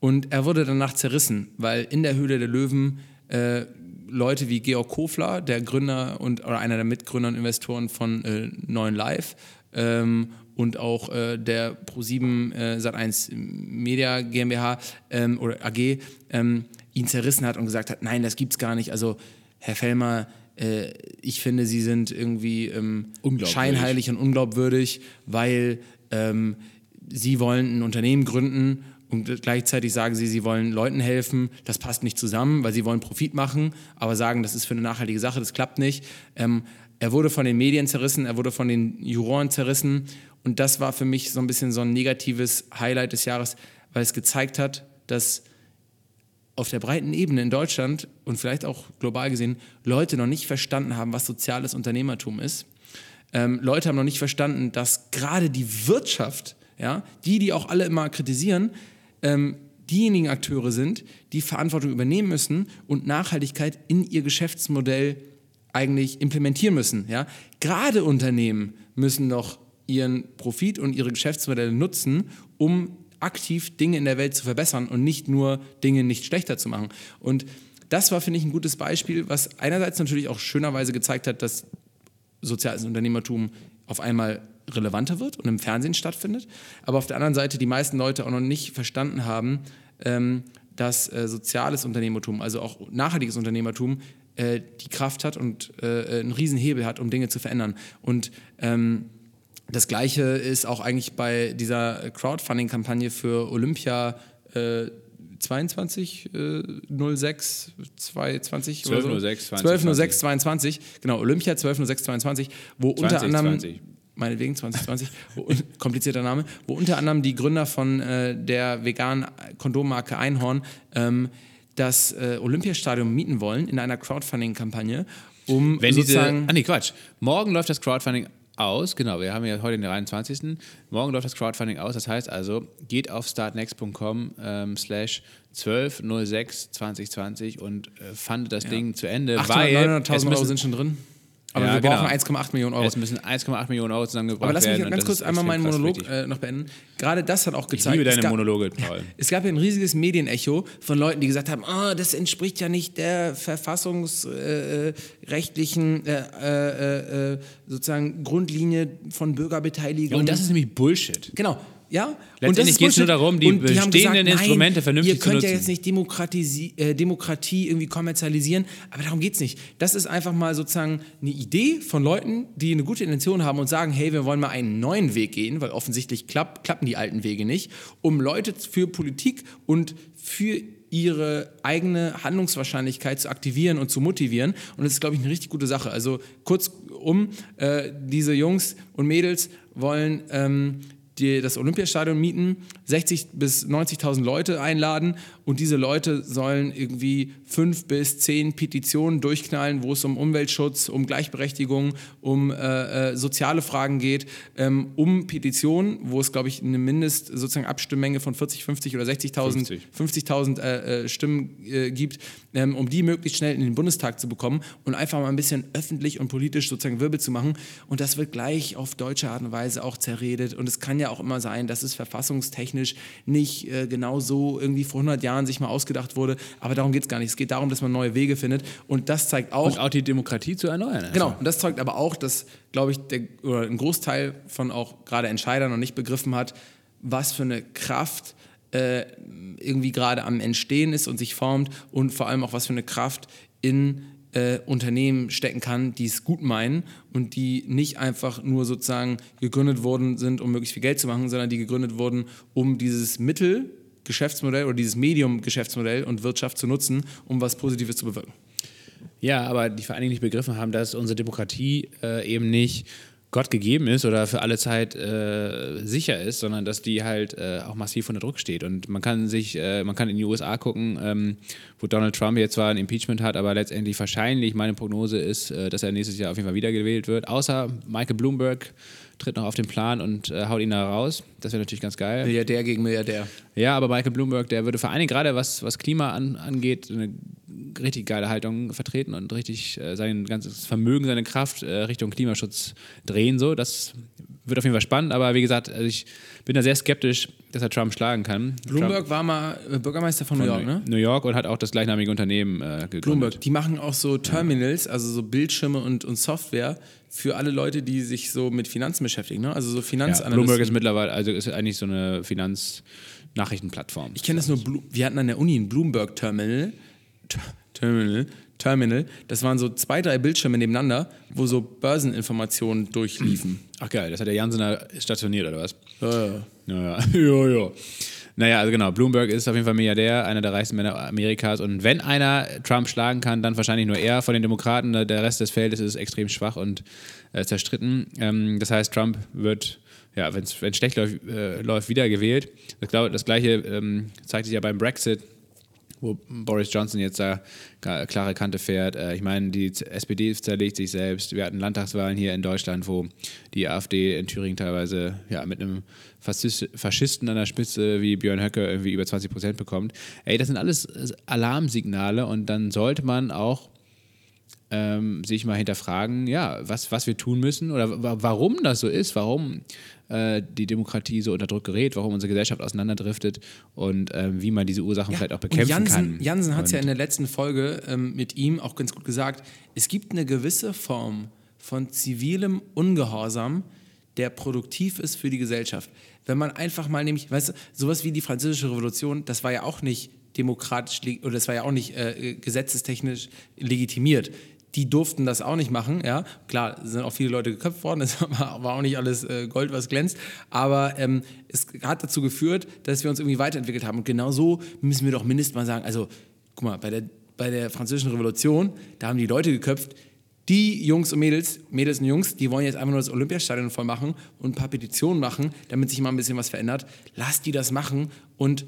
Und er wurde danach zerrissen, weil in der Höhle der Löwen äh, Leute wie Georg Kofler, der Gründer und oder einer der Mitgründer und Investoren von äh, Neuen Live ähm, und auch äh, der Pro7 äh, Sat1 Media GmbH ähm, oder AG ähm, ihn zerrissen hat und gesagt hat, nein, das gibt's gar nicht. Also Herr Fellmer, äh, ich finde, Sie sind irgendwie ähm, scheinheilig und unglaubwürdig, weil ähm, Sie wollen ein Unternehmen gründen und gleichzeitig sagen Sie, Sie wollen Leuten helfen. Das passt nicht zusammen, weil Sie wollen Profit machen, aber sagen, das ist für eine nachhaltige Sache, das klappt nicht. Ähm, er wurde von den Medien zerrissen, er wurde von den Juroren zerrissen und das war für mich so ein bisschen so ein negatives Highlight des Jahres, weil es gezeigt hat, dass auf der breiten Ebene in Deutschland und vielleicht auch global gesehen Leute noch nicht verstanden haben, was soziales Unternehmertum ist. Ähm, Leute haben noch nicht verstanden, dass gerade die Wirtschaft, ja, die, die auch alle immer kritisieren, ähm, diejenigen Akteure sind, die Verantwortung übernehmen müssen und Nachhaltigkeit in ihr Geschäftsmodell eigentlich implementieren müssen. Ja? Gerade Unternehmen müssen doch ihren Profit und ihre Geschäftsmodelle nutzen, um aktiv Dinge in der Welt zu verbessern und nicht nur Dinge nicht schlechter zu machen. Und das war, finde ich, ein gutes Beispiel, was einerseits natürlich auch schönerweise gezeigt hat, dass soziales Unternehmertum auf einmal relevanter wird und im Fernsehen stattfindet, aber auf der anderen Seite die meisten Leute auch noch nicht verstanden haben, ähm, dass äh, soziales Unternehmertum, also auch nachhaltiges Unternehmertum, äh, die Kraft hat und äh, einen riesen Hebel hat, um Dinge zu verändern. Und ähm, das Gleiche ist auch eigentlich bei dieser Crowdfunding-Kampagne für Olympia äh, 22, äh, 06, 22 oder so. 12.06, 12.06, 22, genau, Olympia 12.06, 22, wo unter anderem 2020. meinetwegen 2020, wo, komplizierter Name, wo unter anderem die Gründer von äh, der veganen Kondommarke Einhorn ähm, das äh, Olympiastadion mieten wollen in einer Crowdfunding-Kampagne, um Wenn diese, sozusagen ah nee, Quatsch. Morgen läuft das Crowdfunding aus, genau, wir haben ja heute den 23. Morgen läuft das Crowdfunding aus, das heißt also, geht auf startnext.com ähm, slash 1206 2020 und äh, fundet das Ding zu Ende, 800.000, weil 900.000 es Euro sind schon drin. Aber Ja, wir genau. brauchen 1,8 Millionen Euro. es müssen 1,8 Millionen Euro zusammengebracht Aber lass mich werden. ganz kurz einmal meinen Monolog äh, noch beenden. Gerade das hat auch Ich gezeigt. liebe es deine gab- Monologe, Paul. Es gab ja ein riesiges Medienecho von Leuten, die gesagt haben, ah, das entspricht ja nicht der verfassungsrechtlichen äh, äh, äh, sozusagen Grundlinie von Bürgerbeteiligung. Ja, und das ist nämlich Bullshit. Genau. Ja, Letztendlich ist geht's nur darum, die bestehenden Instrumente nein, vernünftig ihr zu könnt ja nutzen. jetzt nicht Demokratisi äh, Demokratie irgendwie kommerzialisieren, aber darum geht es nicht. Das ist einfach mal sozusagen eine Idee von Leuten, die eine gute Intention haben und sagen, hey, wir wollen mal einen neuen Weg gehen, weil offensichtlich klapp, klappen die alten Wege nicht, um Leute für Politik und für ihre eigene Handlungswahrscheinlichkeit zu aktivieren und zu motivieren. Und das ist, glaube ich, eine richtig gute Sache. Also kurzum, äh, diese Jungs und Mädels wollen ähm, die, das Olympiastadion mieten, 60 bis 90.000 Leute einladen und diese Leute sollen irgendwie fünf bis zehn Petitionen durchknallen, wo es um Umweltschutz, um Gleichberechtigung, um äh, äh, soziale Fragen geht, ähm, um Petitionen, wo es, glaube ich, eine Mindest sozusagen Abstimmmenge von 40, 50 oder 60.000 50. 50.000 äh, äh, Stimmen äh, gibt, ähm, um die möglichst schnell in den Bundestag zu bekommen und einfach mal ein bisschen öffentlich und politisch sozusagen Wirbel zu machen. Und das wird gleich auf deutsche Art und Weise auch zerredet. Und es kann ja auch immer sein, dass es verfassungstechnisch nicht äh, genau so irgendwie vor 100 Jahren sich mal ausgedacht wurde. Aber darum geht es gar nicht. Es geht darum, dass man neue Wege findet. Und das zeigt auch. Und auch die Demokratie zu erneuern. Also. Genau, und das zeigt aber auch, dass, glaube ich, der, oder ein Großteil von auch gerade Entscheidern noch nicht begriffen hat, was für eine Kraft äh, irgendwie gerade am Entstehen ist und sich formt und vor allem auch was für eine Kraft in äh, Unternehmen stecken kann, die es gut meinen und die nicht einfach nur sozusagen gegründet worden sind, um möglichst viel Geld zu machen, sondern die gegründet wurden, um dieses Mittel Geschäftsmodell oder dieses Medium Geschäftsmodell und Wirtschaft zu nutzen, um was Positives zu bewirken. Ja, aber die Dingen nicht begriffen haben, dass unsere Demokratie äh, eben nicht Gott gegeben ist oder für alle Zeit äh, sicher ist, sondern dass die halt äh, auch massiv unter Druck steht. Und man kann sich, äh, man kann in die USA gucken, ähm, wo Donald Trump jetzt zwar ein Impeachment hat, aber letztendlich wahrscheinlich, meine Prognose ist, äh, dass er nächstes Jahr auf jeden Fall wiedergewählt wird. Außer Michael Bloomberg tritt noch auf den Plan und äh, haut ihn da raus. Das wäre natürlich ganz geil. Milliardär gegen Milliardär. Ja, aber Michael Bloomberg, der würde vor allen Dingen gerade was, was Klima an, angeht, eine richtig geile Haltung vertreten und richtig äh, sein ganzes Vermögen, seine Kraft äh, Richtung Klimaschutz drehen. So, das wird auf jeden Fall spannend, aber wie gesagt, also ich bin da sehr skeptisch, dass er Trump schlagen kann. Bloomberg Trump war mal äh, Bürgermeister von, New York, ne? New York und hat auch das gleichnamige Unternehmen äh, gegründet. Bloomberg, die machen auch so Terminals, also so Bildschirme und, und Software für alle Leute, die sich so mit Finanzen beschäftigen, ne? Also so Ja, Finanzanalysten. Bloomberg ist mittlerweile, also ist eigentlich so eine Finanznachrichtenplattform. Ich kenne das nur, wir hatten an der Uni ein Bloomberg Terminal, Ter- Terminal, das waren so zwei, drei Bildschirme nebeneinander, wo so Börseninformationen durchliefen. Ach geil, das hat der Jansen da stationiert oder was? Ja, ja. Ja, ja. ja, ja. Naja, also genau, Bloomberg ist auf jeden Fall Milliardär, einer der reichsten Männer Amerikas. Und wenn einer Trump schlagen kann, dann wahrscheinlich nur er von den Demokraten. Der Rest des Feldes ist extrem schwach und äh, zerstritten. Ähm, das heißt, Trump wird, ja, wenn es schlecht läuft, äh, läuft, wiedergewählt. Das, glaub, das gleiche ähm, zeigt sich ja beim Brexit wo Boris Johnson jetzt da klare Kante fährt. Äh, ich meine, die SPD zerlegt sich selbst. Wir hatten Landtagswahlen hier in Deutschland, wo die AfD in Thüringen teilweise ja, mit einem Faschist, Faschisten an der Spitze wie Björn Höcke irgendwie über 20 Prozent bekommt. Ey, das sind alles äh, Alarmsignale und dann sollte man auch ähm, sich mal hinterfragen, ja, was, was wir tun müssen oder wa- warum das so ist, warum äh, die Demokratie so unter Druck gerät, warum unsere Gesellschaft auseinanderdriftet und ähm, wie man diese Ursachen vielleicht auch bekämpfen Jansen, kann. Jansen hat es ja in der letzten Folge ähm, mit ihm auch ganz gut gesagt. Es gibt eine gewisse Form von zivilem Ungehorsam, der produktiv ist für die Gesellschaft. Wenn man einfach mal nämlich, weißt du, sowas wie die Französische Revolution, das war ja auch nicht demokratisch oder das war ja auch nicht äh, gesetzestechnisch legitimiert. Die durften das auch nicht machen, ja. Klar, sind auch viele Leute geköpft worden, es war auch nicht alles äh, Gold, was glänzt. Aber ähm, es hat dazu geführt, dass wir uns irgendwie weiterentwickelt haben. Und genau so müssen wir doch mindestens mal sagen, also guck mal, bei der, bei der Französischen Revolution, da haben die Leute geköpft, die Jungs und Mädels, Mädels und Jungs, die wollen jetzt einfach nur das Olympiastadion voll machen und ein paar Petitionen machen, damit sich mal ein bisschen was verändert. Lasst die das machen und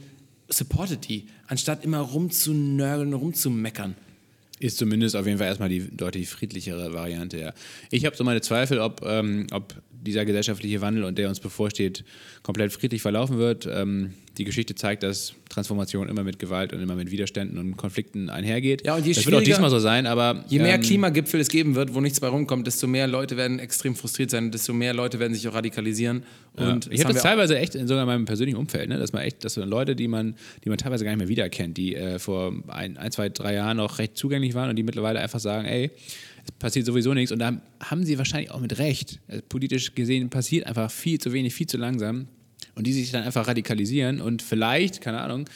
supportet die, anstatt immer rumzunörgeln, rumzumeckern. Ist zumindest auf jeden Fall erstmal die deutlich friedlichere Variante, ja. Ich habe so meine Zweifel, ob, ähm, ob dieser gesellschaftliche Wandel und der uns bevorsteht, komplett friedlich verlaufen wird. Ähm, die Geschichte zeigt, dass Transformation immer mit Gewalt und immer mit Widerständen und Konflikten einhergeht. Ja, und je das wird auch diesmal so sein, aber Je mehr ähm, Klimagipfel es geben wird, wo nichts bei rumkommt, desto mehr Leute werden extrem frustriert sein, desto mehr Leute werden sich auch radikalisieren. Und ich habe das teilweise echt in sogar meinem persönlichen Umfeld, ne, dass man echt, dass so Leute, die man, die man teilweise gar nicht mehr wiedererkennt, die äh, vor ein, ein, zwei, drei Jahren noch recht zugänglich waren und die mittlerweile einfach sagen, ey, passiert sowieso nichts und da haben sie wahrscheinlich auch mit Recht. Also politisch gesehen passiert einfach viel zu wenig, viel zu langsam und die sich dann einfach radikalisieren und vielleicht, keine Ahnung,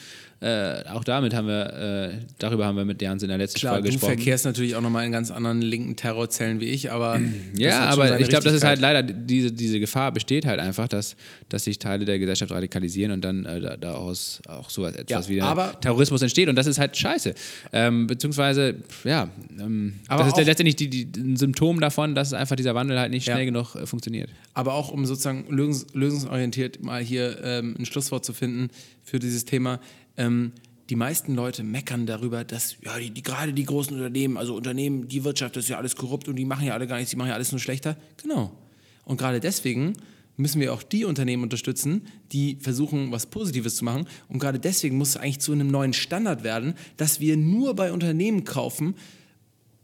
äh, auch damit haben wir, äh, darüber haben wir mit Jans in der letzten Klar, Folge du gesprochen. verkehrst natürlich auch nochmal in ganz anderen linken Terrorzellen wie ich, aber. Ja, aber ich glaube, das ist halt leider, diese, diese Gefahr besteht halt einfach, dass, dass sich Teile der Gesellschaft radikalisieren und dann äh, da- daraus auch sowas etwas Ja, wie der aber- Terrorismus entsteht und das ist halt scheiße. Ähm, beziehungsweise, ja, ähm, Aber das ist letztendlich die, die, ein Symptom davon, dass einfach dieser Wandel halt nicht Ja. schnell genug äh, funktioniert. Aber auch um sozusagen lösungs lösungsorientiert mal hier ähm, ein Schlusswort zu finden für dieses Thema. Ähm, die meisten Leute meckern darüber, dass ja, die, die, gerade die großen Unternehmen, also Unternehmen, die Wirtschaft das ist ja alles korrupt und die machen ja alle gar nichts, die machen ja alles nur schlechter. Genau. Und gerade deswegen müssen wir auch die Unternehmen unterstützen, die versuchen, was Positives zu machen. Und gerade deswegen muss es eigentlich zu einem neuen Standard werden, dass wir nur bei Unternehmen kaufen,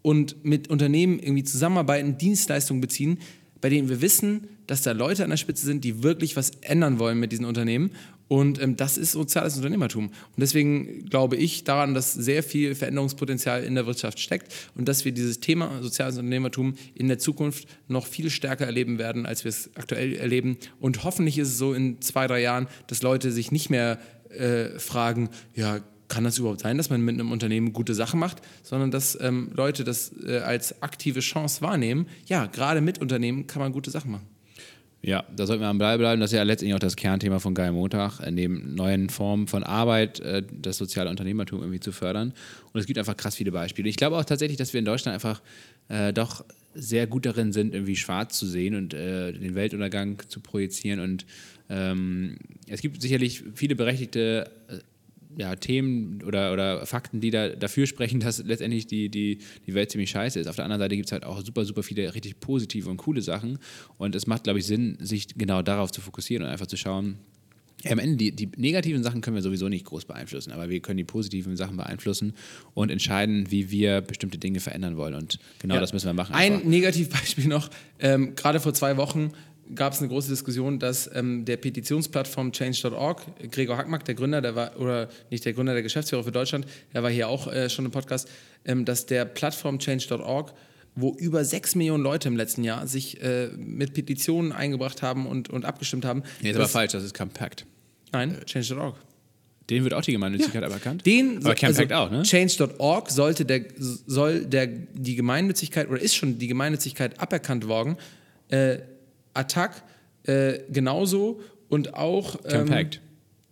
und mit Unternehmen irgendwie zusammenarbeiten, Dienstleistungen beziehen, bei denen wir wissen, dass da Leute an der Spitze sind, die wirklich was ändern wollen mit diesen Unternehmen. Und ähm, das ist soziales Unternehmertum. Und deswegen glaube ich daran, dass sehr viel Veränderungspotenzial in der Wirtschaft steckt und dass wir dieses Thema soziales Unternehmertum in der Zukunft noch viel stärker erleben werden, als wir es aktuell erleben. Und hoffentlich ist es so in zwei, drei Jahren, dass Leute sich nicht mehr äh, fragen, ja, kann das überhaupt sein, dass man mit einem Unternehmen gute Sachen macht, sondern dass ähm, Leute das äh, als aktive Chance wahrnehmen. Ja, gerade mit Unternehmen kann man gute Sachen machen. Ja, da sollten wir am Ball bleiben. Das ist ja letztendlich auch das Kernthema von Geil Montag, äh, neben neuen Formen von Arbeit äh, das soziale Unternehmertum irgendwie zu fördern. Und es gibt einfach krass viele Beispiele. Ich glaube auch tatsächlich, dass wir in Deutschland einfach äh, doch sehr gut darin sind, irgendwie schwarz zu sehen und äh, den Weltuntergang zu projizieren. Und ähm, es gibt sicherlich viele berechtigte äh, ja, Themen oder, oder Fakten, die da dafür sprechen, dass letztendlich die, die, die Welt ziemlich scheiße ist. Auf der anderen Seite gibt es halt auch super, super viele richtig positive und coole Sachen. Und es macht, glaube ich, Sinn, sich genau darauf zu fokussieren und einfach zu schauen, ja, am Ende, die, die negativen Sachen können wir sowieso nicht groß beeinflussen, aber wir können die positiven Sachen beeinflussen und entscheiden, wie wir bestimmte Dinge verändern wollen. Und genau Ja. das müssen wir machen. Ein. Negativbeispiel noch. Ähm, gerade vor zwei Wochen gab es eine große Diskussion, dass ähm, der Petitionsplattform Change.org, Gregor Hackmack, der Gründer, der war, oder nicht der Gründer, der Geschäftsführer für Deutschland, der war hier auch äh, schon im Podcast, ähm, dass der Plattform Change.org wo über sechs Millionen Leute im letzten Jahr sich äh, mit Petitionen eingebracht haben und, und abgestimmt haben. Nee, aber dass- falsch, das ist Compact. Nein, Change.org. Den wird auch die Gemeinnützigkeit aberkannt. Den aber Compact also auch, ne? Change.org sollte der, soll der, die Gemeinnützigkeit oder ist schon die Gemeinnützigkeit aberkannt worden. Äh, Attac äh, genauso und auch ähm, Compact.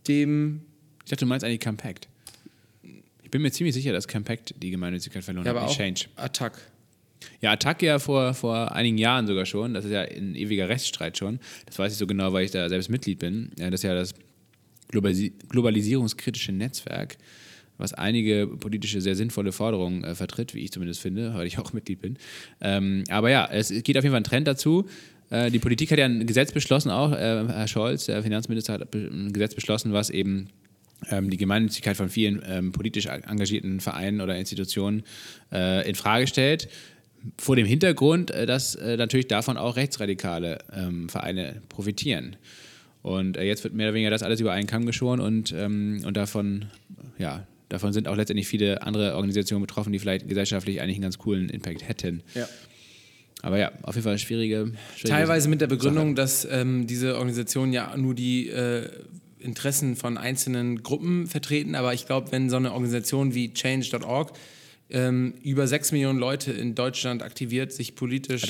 dem, Ich dachte, du meinst eigentlich Compact. Ich bin mir ziemlich sicher, dass Compact die Gemeinnützigkeit verloren ja, hat, aber auch Change. Attac. Ja, Attac ja vor, vor einigen Jahren sogar schon. Das ist ja ein ewiger Rechtsstreit schon. Das weiß ich so genau, weil ich da selbst Mitglied bin. Ja, das ist ja das Globalisi globalisierungskritische Netzwerk, was einige politische, sehr sinnvolle Forderungen äh, vertritt, wie ich zumindest finde, weil ich auch Mitglied bin. Ähm, aber ja, es geht auf jeden Fall ein Trend dazu. Äh, die Politik hat ja ein Gesetz beschlossen, auch äh, Herr Scholz, der Finanzminister, hat ein Gesetz beschlossen, was eben ähm, die Gemeinnützigkeit von vielen ähm, politisch engagierten Vereinen oder Institutionen äh, in Frage stellt. Vor dem Hintergrund, äh, dass äh, natürlich davon auch rechtsradikale ähm, Vereine profitieren. Und jetzt wird mehr oder weniger das alles über einen Kamm geschoren und, ähm, und davon, ja, davon sind auch letztendlich viele andere Organisationen betroffen, die vielleicht gesellschaftlich eigentlich einen ganz coolen Impact hätten. Ja. Aber ja, auf jeden Fall schwierige. schwierige Teilweise mit der Begründung, Sache. dass ähm, diese Organisationen ja nur die äh, Interessen von einzelnen Gruppen vertreten, aber ich glaube, wenn so eine Organisation wie Change.org ähm, über sechs Millionen Leute in Deutschland aktiviert, sich politisch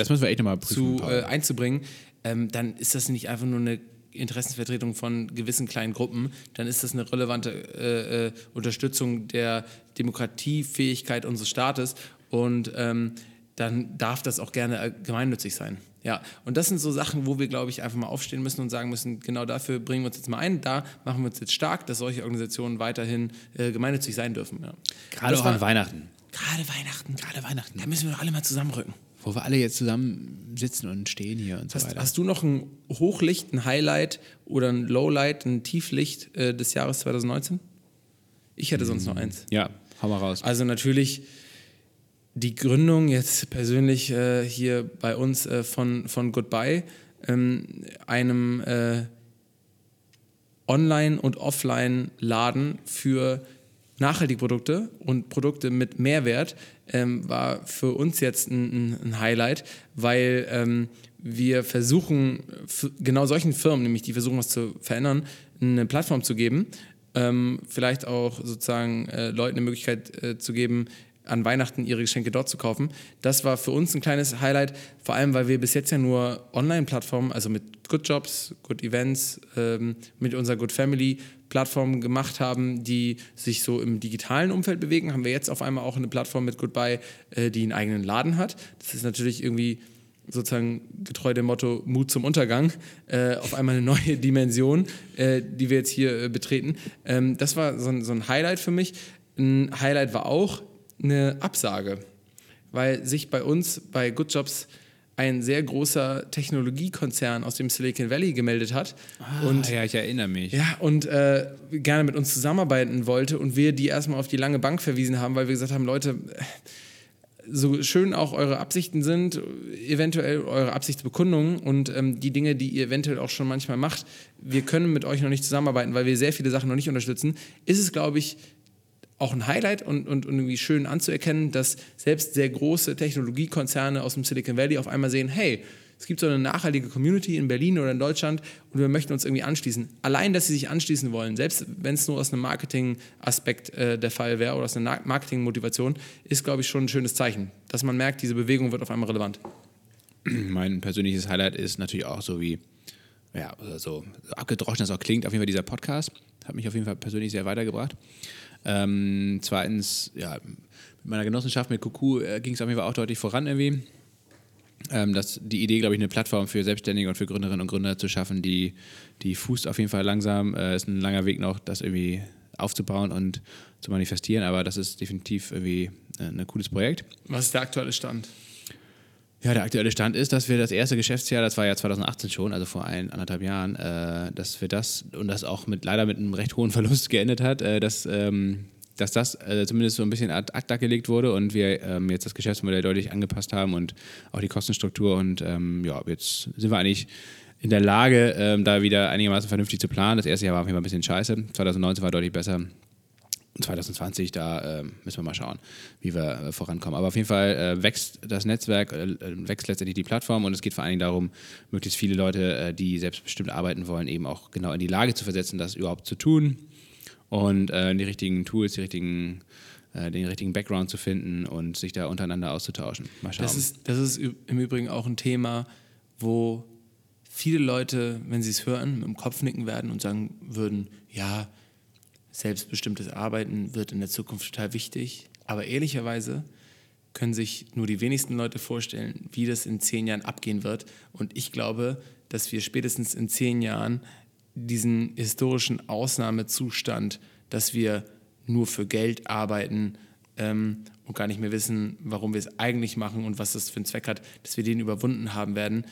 prüfen. zu, äh, einzubringen, ähm, dann ist das nicht einfach nur eine Interessensvertretung von gewissen kleinen Gruppen, dann ist das eine relevante äh, äh, Unterstützung der Demokratiefähigkeit unseres Staates und ähm, dann darf das auch gerne äh, gemeinnützig sein. Ja, und das sind so Sachen, wo wir, glaube ich, einfach mal aufstehen müssen und sagen müssen, genau dafür bringen wir uns jetzt mal ein, da machen wir uns jetzt stark, dass solche Organisationen weiterhin äh, gemeinnützig sein dürfen. Ja. Gerade auch war- an Weihnachten. Gerade Weihnachten. Gerade Weihnachten. Da müssen wir doch alle mal zusammenrücken. Wo wir alle jetzt zusammen sitzen und stehen hier und so Hast, weiter. hast du noch ein Hochlicht, ein Highlight oder ein Lowlight, ein Tieflicht äh, des Jahres 2019? Ich hätte sonst noch eins. ja, hau mal raus. Also natürlich die Gründung jetzt persönlich äh, hier bei uns äh, von, von Goodbye, ähm, einem äh, Online- und Offline-Laden für nachhaltige Produkte und Produkte mit Mehrwert, ähm, war für uns jetzt ein, ein- Highlight, weil ähm, wir versuchen, genau solchen Firmen, nämlich die versuchen, was zu verändern, eine Plattform zu geben, ähm, vielleicht auch sozusagen äh, Leuten eine Möglichkeit äh, zu geben, an Weihnachten ihre Geschenke dort zu kaufen. Das war für uns ein kleines Highlight, vor allem weil wir bis jetzt ja nur Online-Plattformen, also mit Good Jobs, Good Events, ähm, mit unserer Good Family Plattform gemacht haben, die sich so im digitalen Umfeld bewegen, haben wir jetzt auf einmal auch eine Plattform mit Goodbye, äh, die einen eigenen Laden hat. Das ist natürlich irgendwie sozusagen getreu dem Motto Mut zum Untergang, äh, auf einmal eine neue Dimension, äh, die wir jetzt hier äh, betreten. Ähm, das war so ein, so ein Highlight für mich. Ein Highlight war auch eine Absage, weil sich bei uns bei Good Jobs ein sehr großer Technologiekonzern aus dem Silicon Valley gemeldet hat. Ah, und, ja, ich erinnere mich. Ja, und äh, gerne mit uns zusammenarbeiten wollte und wir die erstmal auf die lange Bank verwiesen haben, weil wir gesagt haben, Leute, so schön auch eure Absichten sind, eventuell eure Absichtsbekundungen und ähm, die Dinge, die ihr eventuell auch schon manchmal macht, wir können mit euch noch nicht zusammenarbeiten, weil wir sehr viele Sachen noch nicht unterstützen, ist es, glaube ich, auch ein Highlight und, und, und irgendwie schön anzuerkennen, dass selbst sehr große Technologiekonzerne aus dem Silicon Valley auf einmal sehen, hey, es gibt so eine nachhaltige Community in Berlin oder in Deutschland und wir möchten uns irgendwie anschließen. Allein, dass sie sich anschließen wollen, selbst wenn es nur aus einem Marketing-Aspekt äh, der Fall wäre oder aus einer Marketing-Motivation, ist, glaube ich, schon ein schönes Zeichen, dass man merkt, diese Bewegung wird auf einmal relevant. Mein persönliches Highlight ist natürlich auch so wie, ja, so abgedroschen das auch klingt, auf jeden Fall dieser Podcast. Hat mich auf jeden Fall persönlich sehr weitergebracht. Ähm, zweitens, ja, mit meiner Genossenschaft mit Kuku äh, ging es auf jeden Fall auch deutlich voran irgendwie. Ähm, das, die Idee, glaube ich, eine Plattform für Selbstständige und für Gründerinnen und Gründer zu schaffen, die, die fußt auf jeden Fall langsam. Äh, ist ein langer Weg noch, das irgendwie aufzubauen und zu manifestieren, aber das ist definitiv irgendwie äh, ein cooles Projekt. Was ist der aktuelle Stand? Ja, der aktuelle Stand ist, dass wir das erste Geschäftsjahr, das war ja 2018 schon, also vor ein, anderthalb Jahren, äh, dass wir das und das auch mit leider mit einem recht hohen Verlust geendet hat, äh, dass, ähm, dass das äh, zumindest so ein bisschen ad acta gelegt wurde und wir ähm, jetzt das Geschäftsmodell deutlich angepasst haben und auch die Kostenstruktur und ähm, ja, jetzt sind wir eigentlich in der Lage, ähm, da wieder einigermaßen vernünftig zu planen. Das erste Jahr war auf jeden Fall ein bisschen scheiße, 2019 war deutlich besser. 2020, da äh, müssen wir mal schauen, wie wir äh, vorankommen. Aber auf jeden Fall äh, wächst das Netzwerk, äh, äh, wächst letztendlich die Plattform und es geht vor allen Dingen darum, möglichst viele Leute, äh, die selbstbestimmt arbeiten wollen, eben auch genau in die Lage zu versetzen, das überhaupt zu tun und die richtigen Tools, die richtigen den richtigen Background zu finden und sich da untereinander auszutauschen. Mal schauen. Das ist, das ist im Übrigen auch ein Thema, wo viele Leute, wenn sie es hören, mit dem Kopf nicken werden und sagen würden, ja, selbstbestimmtes Arbeiten wird in der Zukunft total wichtig. Aber ehrlicherweise können sich nur die wenigsten Leute vorstellen, wie das in zehn Jahren abgehen wird. Und ich glaube, dass wir spätestens in zehn Jahren diesen historischen Ausnahmezustand, dass wir nur für Geld arbeiten ähm, und gar nicht mehr wissen, warum wir es eigentlich machen und was das für einen Zweck hat, dass wir den überwunden haben werden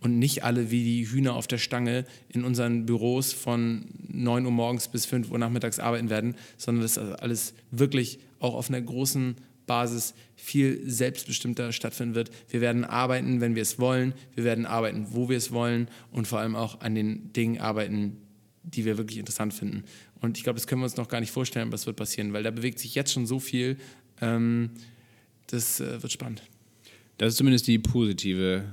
und nicht alle wie die Hühner auf der Stange in unseren Büros von 9 Uhr morgens bis 5 Uhr nachmittags arbeiten werden, sondern dass das alles wirklich auch auf einer großen Basis viel selbstbestimmter stattfinden wird. Wir werden arbeiten, wenn wir es wollen. Wir werden arbeiten, wo wir es wollen und vor allem auch an den Dingen arbeiten, die wir wirklich interessant finden. Und ich glaube, das können wir uns noch gar nicht vorstellen, was wird passieren, weil da bewegt sich jetzt schon so viel. Ähm, das äh, wird spannend. Das ist zumindest die positive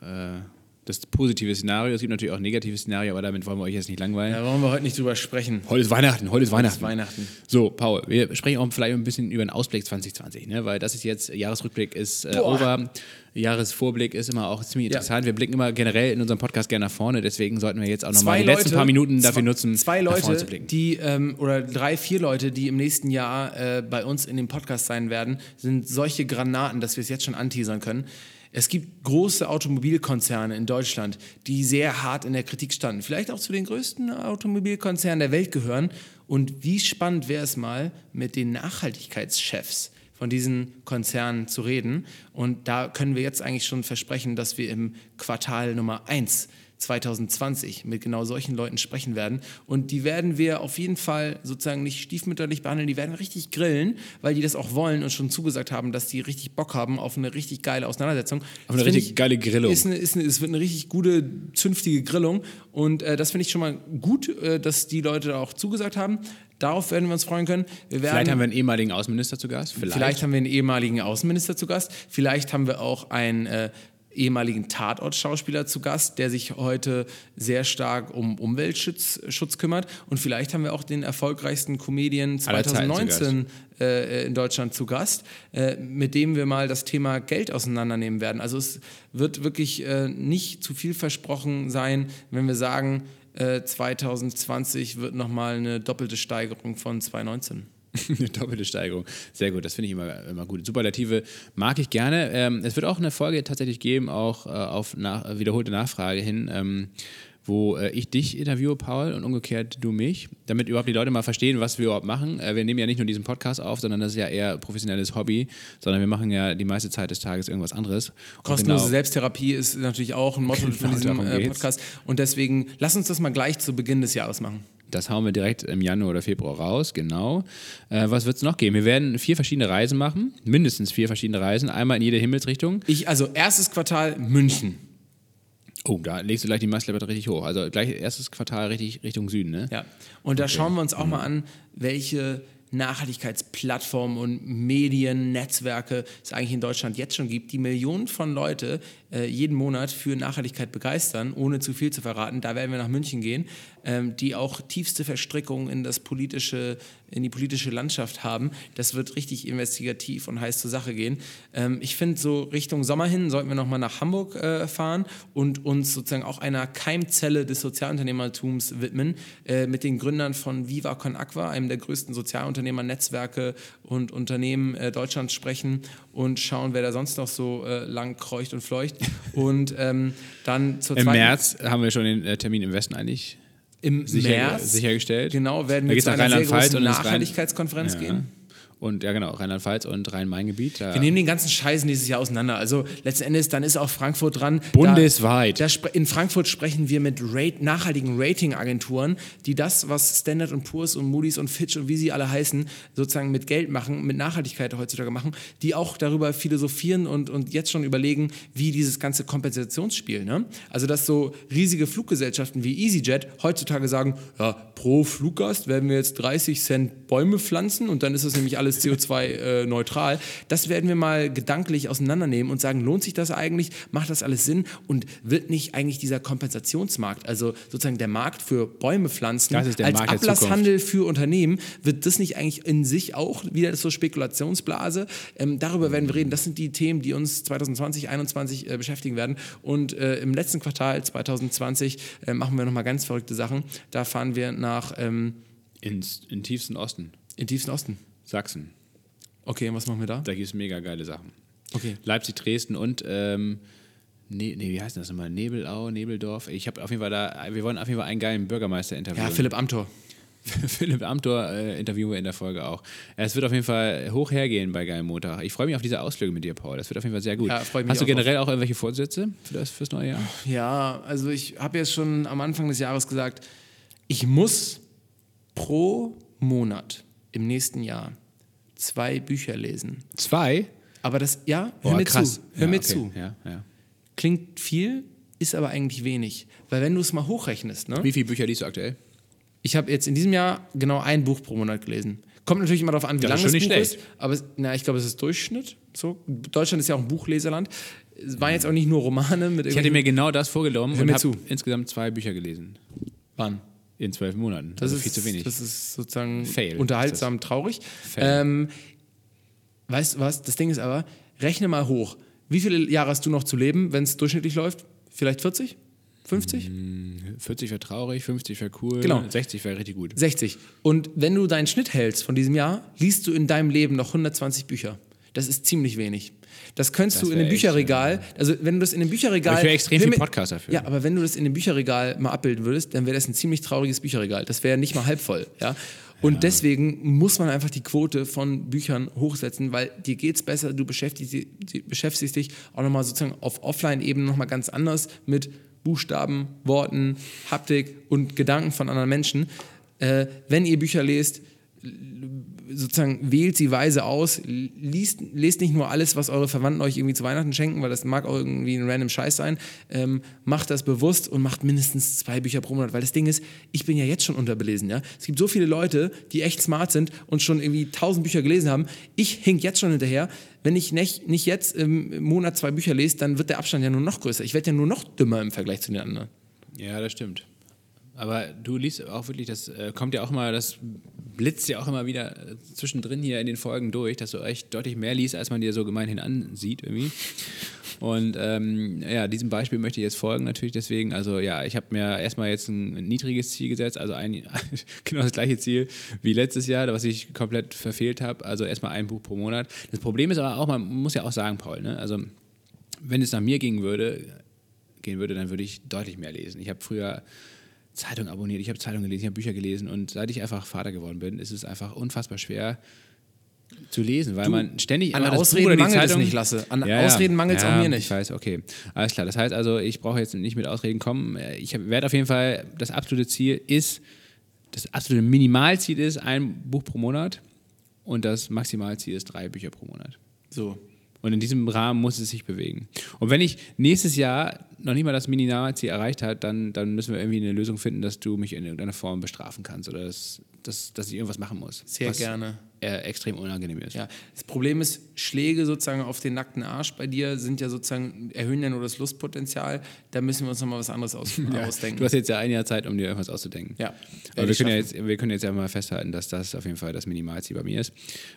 äh, das positive Szenario. Es gibt natürlich auch negative Szenarien, aber damit wollen wir euch jetzt nicht langweilen. Da wollen wir heute nicht drüber sprechen. Heute ist Weihnachten, heute ist Weihnachten. Ist Weihnachten. So, Paul, wir sprechen auch vielleicht ein bisschen über den Ausblick 2020, ne? weil das ist jetzt, Jahresrückblick ist äh, over. Jahresvorblick ist immer auch ziemlich interessant. Ja. Wir blicken immer generell in unserem Podcast gerne nach vorne, deswegen sollten wir jetzt auch nochmal die Leute, letzten paar Minuten dafür nutzen, zwei Leute, die ähm, oder drei, vier Leute, die im nächsten Jahr äh, bei uns in dem Podcast sein werden, sind solche Granaten, dass wir es jetzt schon anteasern können. Es gibt große Automobilkonzerne in Deutschland, die sehr hart in der Kritik standen, vielleicht auch zu den größten Automobilkonzernen der Welt gehören. Und wie spannend wäre es mal, mit den Nachhaltigkeitschefs von diesen Konzernen zu reden. Und da können wir jetzt eigentlich schon versprechen, dass wir im Quartal Nummer 1 2020 mit genau solchen Leuten sprechen werden. Und die werden wir auf jeden Fall sozusagen nicht stiefmütterlich behandeln, die werden richtig grillen, weil die das auch wollen und schon zugesagt haben, dass die richtig Bock haben auf eine richtig geile Auseinandersetzung. Auf eine richtig ich, geile Grillung. Ist eine, ist eine, es wird eine richtig gute, zünftige Grillung. Und äh, das finde ich schon mal gut, äh, dass die Leute auch zugesagt haben. Darauf werden wir uns freuen können. Vielleicht haben wir einen ehemaligen Außenminister zu Gast. Vielleicht. vielleicht haben wir einen ehemaligen Außenminister zu Gast. Vielleicht haben wir auch einen äh, ehemaligen Tatort-Schauspieler zu Gast, der sich heute sehr stark um Umweltschutz Schutz kümmert. Und vielleicht haben wir auch den erfolgreichsten Comedian Aller Zeiten zu 2019 äh, in Deutschland zu Gast, äh, mit dem wir mal das Thema Geld auseinandernehmen werden. Also es wird wirklich äh, nicht zu viel versprochen sein, wenn wir sagen, äh, 2020 wird nochmal eine doppelte Steigerung von 2019. Eine doppelte Steigerung. Sehr gut, das finde ich immer, immer gut. Superlative mag ich gerne. Ähm, es wird auch eine Folge tatsächlich geben, auch äh, auf nach, wiederholte Nachfrage hin, ähm, wo äh, ich dich interviewe, Paul, und umgekehrt du mich, damit überhaupt die Leute mal verstehen, was wir überhaupt machen. Äh, wir nehmen ja nicht nur diesen Podcast auf, sondern das ist ja eher professionelles Hobby, sondern wir machen ja die meiste Zeit des Tages irgendwas anderes. Kostenlose genau- Selbsttherapie ist natürlich auch ein Motto von Genau, diesem äh. Podcast. Und deswegen lass uns das mal gleich zu Beginn des Jahres machen. Das hauen wir direkt im Januar oder Februar raus, genau. Äh, was wird es noch geben? Wir werden vier verschiedene Reisen machen, mindestens vier verschiedene Reisen, einmal in jede Himmelsrichtung. Ich, also erstes Quartal München. Oh, da legst du gleich die Messlatte richtig hoch. Also gleich erstes Quartal richtig Richtung Süden, ne? Ja. Und da schauen wir uns auch mal an, welche Nachhaltigkeitsplattformen und Medien, Netzwerke es eigentlich in Deutschland jetzt schon gibt, die Millionen von Leute äh, jeden Monat für Nachhaltigkeit begeistern, ohne zu viel zu verraten. Da werden wir nach München gehen, ähm, die auch tiefste Verstrickungen in das politische, in die politische Landschaft haben. Das wird richtig investigativ und heiß zur Sache gehen. Ähm, ich finde, so Richtung Sommer hin sollten wir nochmal nach Hamburg äh, fahren und uns sozusagen auch einer Keimzelle des Sozialunternehmertums widmen, äh, mit den Gründern von Viva Con Aqua, einem der größten Sozialunternehmernetzwerke und Unternehmen äh, Deutschlands sprechen und schauen, wer da sonst noch so äh, lang kreucht und fleucht. Und ähm, dann zur Im zweiten März haben wir schon den äh, Termin im Westen eigentlich im sicher, März sichergestellt. genau werden wir zu einer sehr großen Nachhaltigkeitskonferenz Ja. gehen. Und ja, genau, Rheinland-Pfalz und Rhein-Main-Gebiet. Wir nehmen den ganzen Scheißen dieses Jahr auseinander. Also letzten Endes, dann ist auch Frankfurt dran. Bundesweit. Da, da in Frankfurt sprechen wir mit Rate, nachhaltigen Ratingagenturen, die das, was Standard Poor's und Moody's und Fitch und wie sie alle heißen, sozusagen mit Geld machen, mit Nachhaltigkeit heutzutage machen, die auch darüber philosophieren und, und jetzt schon überlegen, wie dieses ganze Kompensationsspiel. Ne? Also, dass so riesige Fluggesellschaften wie EasyJet heutzutage sagen, ja, pro Fluggast werden wir jetzt 30 Cent Bäume pflanzen und dann ist das nämlich alles CO2-neutral. das werden wir mal gedanklich auseinandernehmen und sagen, lohnt sich das eigentlich? Macht das alles Sinn? Und wird nicht eigentlich dieser Kompensationsmarkt, also sozusagen der Markt für Bäume pflanzen, als Markt Ablasshandel für Unternehmen, wird das nicht eigentlich in sich auch wieder so Spekulationsblase? Ähm, darüber werden wir reden. Das sind die Themen, die uns 2020, 2021 äh, beschäftigen werden. Und äh, im letzten Quartal 2020 äh, machen wir nochmal ganz verrückte Sachen. Da fahren wir nach ähm, ins, in tiefsten Osten, in tiefsten Osten. Sachsen. Okay, und was machen wir da? Da gibt es mega geile Sachen. Okay. Leipzig, Dresden und ähm, nee, nee, wie heißt das nochmal? Nebelau, Nebeldorf. Ich habe auf jeden Fall da, wir wollen auf jeden Fall einen geilen Bürgermeister interviewen. Ja, Philipp Amthor. Philipp Amthor äh, interviewen wir in der Folge auch. Es wird auf jeden Fall hoch hergehen bei Geil Montag. Ich freue mich auf diese Ausflüge mit dir, Paul. Das wird auf jeden Fall sehr gut. Ja, freu mich Hast du auch generell auch irgendwelche Vorsätze für das fürs neue Jahr? Ja, also ich habe jetzt schon am Anfang des Jahres gesagt, ich muss pro Monat im nächsten Jahr zwei Bücher lesen. Zwei? Aber das, ja, hör Boah, mir krass. zu. Hör ja, mir okay. zu. Ja, ja. Klingt viel, ist aber eigentlich wenig. Weil wenn du es mal hochrechnest, ne? Wie viele Bücher liest du aktuell? Ich habe jetzt in diesem Jahr genau ein Buch pro Monat gelesen. Kommt natürlich immer darauf an, wie Das lang ist das Buch nicht ist. Aber na, ich glaube, es ist Durchschnitt. So. Deutschland ist ja auch ein Buchleserland. Es waren jetzt auch nicht nur Romane mit Ich hatte mir genau das vorgenommen Hör und mir habe zu. insgesamt zwei Bücher gelesen. Wann? In zwölf Monaten. Das also ist viel zu wenig. Das ist sozusagen Fail unterhaltsam, traurig. Fail. Ähm, weißt du was? Das Ding ist aber, rechne mal hoch. Wie viele Jahre hast du noch zu leben, wenn es durchschnittlich läuft? Vielleicht 40? 50? 40 wäre traurig, 50 wäre cool, Genau. 60 wäre richtig gut. 60. Und wenn du deinen Schnitt hältst von diesem Jahr, liest du in deinem Leben noch 120 Bücher. Das ist ziemlich wenig. Das könntest Das du in wär dem echt, Bücherregal, also wenn du das in dem Bücherregal. Aber ich extrem viel Podcast dafür. Ja, aber wenn du das in dem Bücherregal mal abbilden würdest, dann wäre das ein ziemlich trauriges Bücherregal. Das wäre nicht mal halb voll. Ja? Und deswegen muss man einfach die Quote von Büchern hochsetzen, weil dir geht's besser, du beschäftigst, beschäftigst dich auch nochmal sozusagen auf Offline-Ebene nochmal ganz anders mit Buchstaben, Worten, Haptik und Gedanken von anderen Menschen. Äh, wenn ihr Bücher lest, sozusagen wählt sie weise aus, liest, lest nicht nur alles, was eure Verwandten euch irgendwie zu Weihnachten schenken, weil das mag auch irgendwie ein random Scheiß sein. Ähm, macht das bewusst und macht mindestens zwei Bücher pro Monat, weil das Ding ist, ich bin ja jetzt schon unterbelesen. Ja? Es gibt so viele Leute, die echt smart sind und schon irgendwie tausend Bücher gelesen haben. Ich hink jetzt schon hinterher. Wenn ich nicht, nicht jetzt im Monat zwei Bücher lese, dann wird der Abstand ja nur noch größer. Ich werde ja nur noch dümmer im Vergleich zu den anderen. Ja, das stimmt. Aber du liest auch wirklich, das äh, kommt ja auch mal, das blitzt ja auch immer wieder äh, zwischendrin hier in den Folgen durch, dass du echt deutlich mehr liest, als man dir so gemeinhin ansieht irgendwie. Und ähm, ja, diesem Beispiel möchte ich jetzt folgen natürlich deswegen. Also ja, ich habe mir erstmal jetzt ein niedriges Ziel gesetzt, also ein, genau das gleiche Ziel wie letztes Jahr, was ich komplett verfehlt habe. Also erstmal ein Buch pro Monat. Das Problem ist aber auch, man muss ja auch sagen, Paul, ne? also wenn es nach mir gehen würde, gehen würde, dann würde ich deutlich mehr lesen. Ich habe früher Zeitung abonniert, ich habe Zeitungen gelesen, ich habe Bücher gelesen und seit ich einfach Vater geworden bin, ist es einfach unfassbar schwer zu lesen, weil du, man ständig an Ausreden mangelt es nicht lasse. An ja, Ausreden mangelt es ja, auch mir nicht. Ich weiß, okay, alles klar. Das heißt also, ich brauche jetzt nicht mit Ausreden kommen. Ich werde auf jeden Fall das absolute Ziel ist, das absolute Minimalziel ist ein Buch pro Monat und das Maximalziel ist drei Bücher pro Monat. So. Und in diesem Rahmen muss es sich bewegen. Und wenn ich nächstes Jahr noch nicht mal das Minimalziel erreicht habe, dann, dann müssen wir irgendwie eine Lösung finden, dass du mich in irgendeiner Form bestrafen kannst oder dass, dass, dass ich irgendwas machen muss. Sehr gerne äh, extrem unangenehm ist. Ja. Das Problem ist, Schläge sozusagen auf den nackten Arsch bei dir sind ja sozusagen, erhöhen ja nur das Lustpotenzial. Da müssen wir uns nochmal was anderes aus, ja. ausdenken. Du hast jetzt ja ein Jahr Zeit, um dir irgendwas auszudenken. Ja. Aber wir können ja, jetzt, wir können jetzt ja mal festhalten, dass das auf jeden Fall das Minimalziel bei mir ist.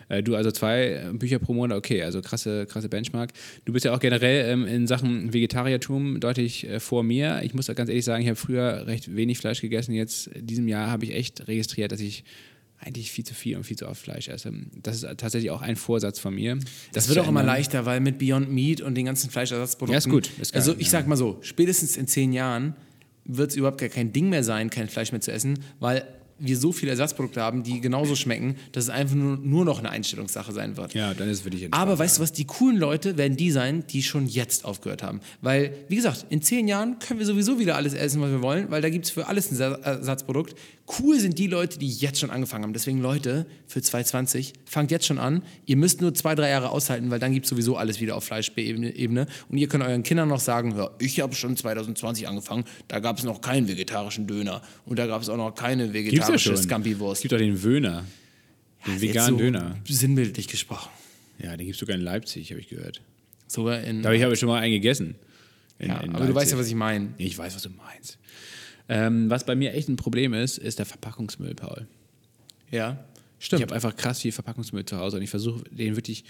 Äh, du also zwei Bücher pro Monat, okay, also krasse, krasse Benchmark. Du bist ja auch generell ähm, in Sachen Vegetariertum deutlich äh, vor mir. Ich muss ganz ehrlich sagen, ich habe früher recht wenig Fleisch gegessen. Jetzt, in diesem Jahr, habe ich echt registriert, dass ich eigentlich viel zu viel und viel zu oft Fleisch esse. Das ist tatsächlich auch ein Vorsatz von mir. Das, das wird auch immer leichter, weil mit Beyond Meat und den ganzen Fleischersatzprodukten. Ja, ist gut. Ist geil, also ich ja. sag mal so, spätestens in zehn Jahren wird es überhaupt gar kein Ding mehr sein, kein Fleisch mehr zu essen, weil wir so viele Ersatzprodukte haben, die genauso schmecken, dass es einfach nur, nur noch eine Einstellungssache sein wird. Ja, dann ist es wirklich Aber weißt du was, die coolen Leute werden die sein, die schon jetzt aufgehört haben. Weil, wie gesagt, in zehn Jahren können wir sowieso wieder alles essen, was wir wollen, weil da gibt es für alles ein Ersatzprodukt. Cool sind die Leute, die jetzt schon angefangen haben. Deswegen, Leute, für 2020, fangt jetzt schon an. Ihr müsst nur zwei, drei Jahre aushalten, weil dann gibt es sowieso alles wieder auf Fleischebene. Und ihr könnt euren Kindern noch sagen, ja, ich habe schon 2020 angefangen, da gab es noch keinen vegetarischen Döner. Und da gab es auch noch keine vegetarische vegetarische Scampi-Wurst. Es gibt auch den Wöhner. Den ja, veganen so Döner. Sinnbildlich gesprochen. Ja, den gibt es sogar in Leipzig, habe ich gehört. Sogar in. Da habe ich schon mal einen gegessen. In, ja, in aber du weißt ja, was ich meine. Ich weiß, was du meinst. Ähm, was bei mir echt ein Problem ist, ist der Verpackungsmüll, Paul. Ja, stimmt. Ich habe einfach krass viel Verpackungsmüll zu Hause und ich versuche, den wirklich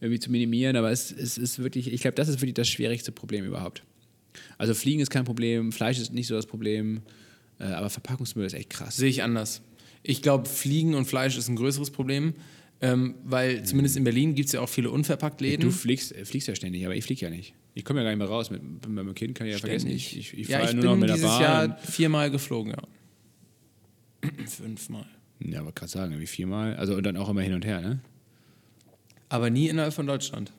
irgendwie zu minimieren, aber es, es ist wirklich, ich glaube, das ist wirklich das schwierigste Problem überhaupt. Also Fliegen ist kein Problem, Fleisch ist nicht so das Problem. Äh, aber Verpackungsmüll ist echt krass. Sehe ich anders. Ich glaube, Fliegen und Fleisch ist ein größeres Problem. Ähm, weil mhm. zumindest in Berlin gibt es ja auch viele unverpackt Läden. Du fliegst, äh, fliegst ja ständig, aber ich fliege ja nicht. Ich komme ja gar nicht mehr raus. Mit, mit meinem Kind kann ich ja ständig. vergessen. Ich, ich, ich ja, ich nur noch mit der Bahn. Jahr viermal geflogen, ja. Fünfmal. Ja, aber gerade sagen, wie viermal. Also und dann auch immer hin und her, ne? Aber nie innerhalb von Deutschland.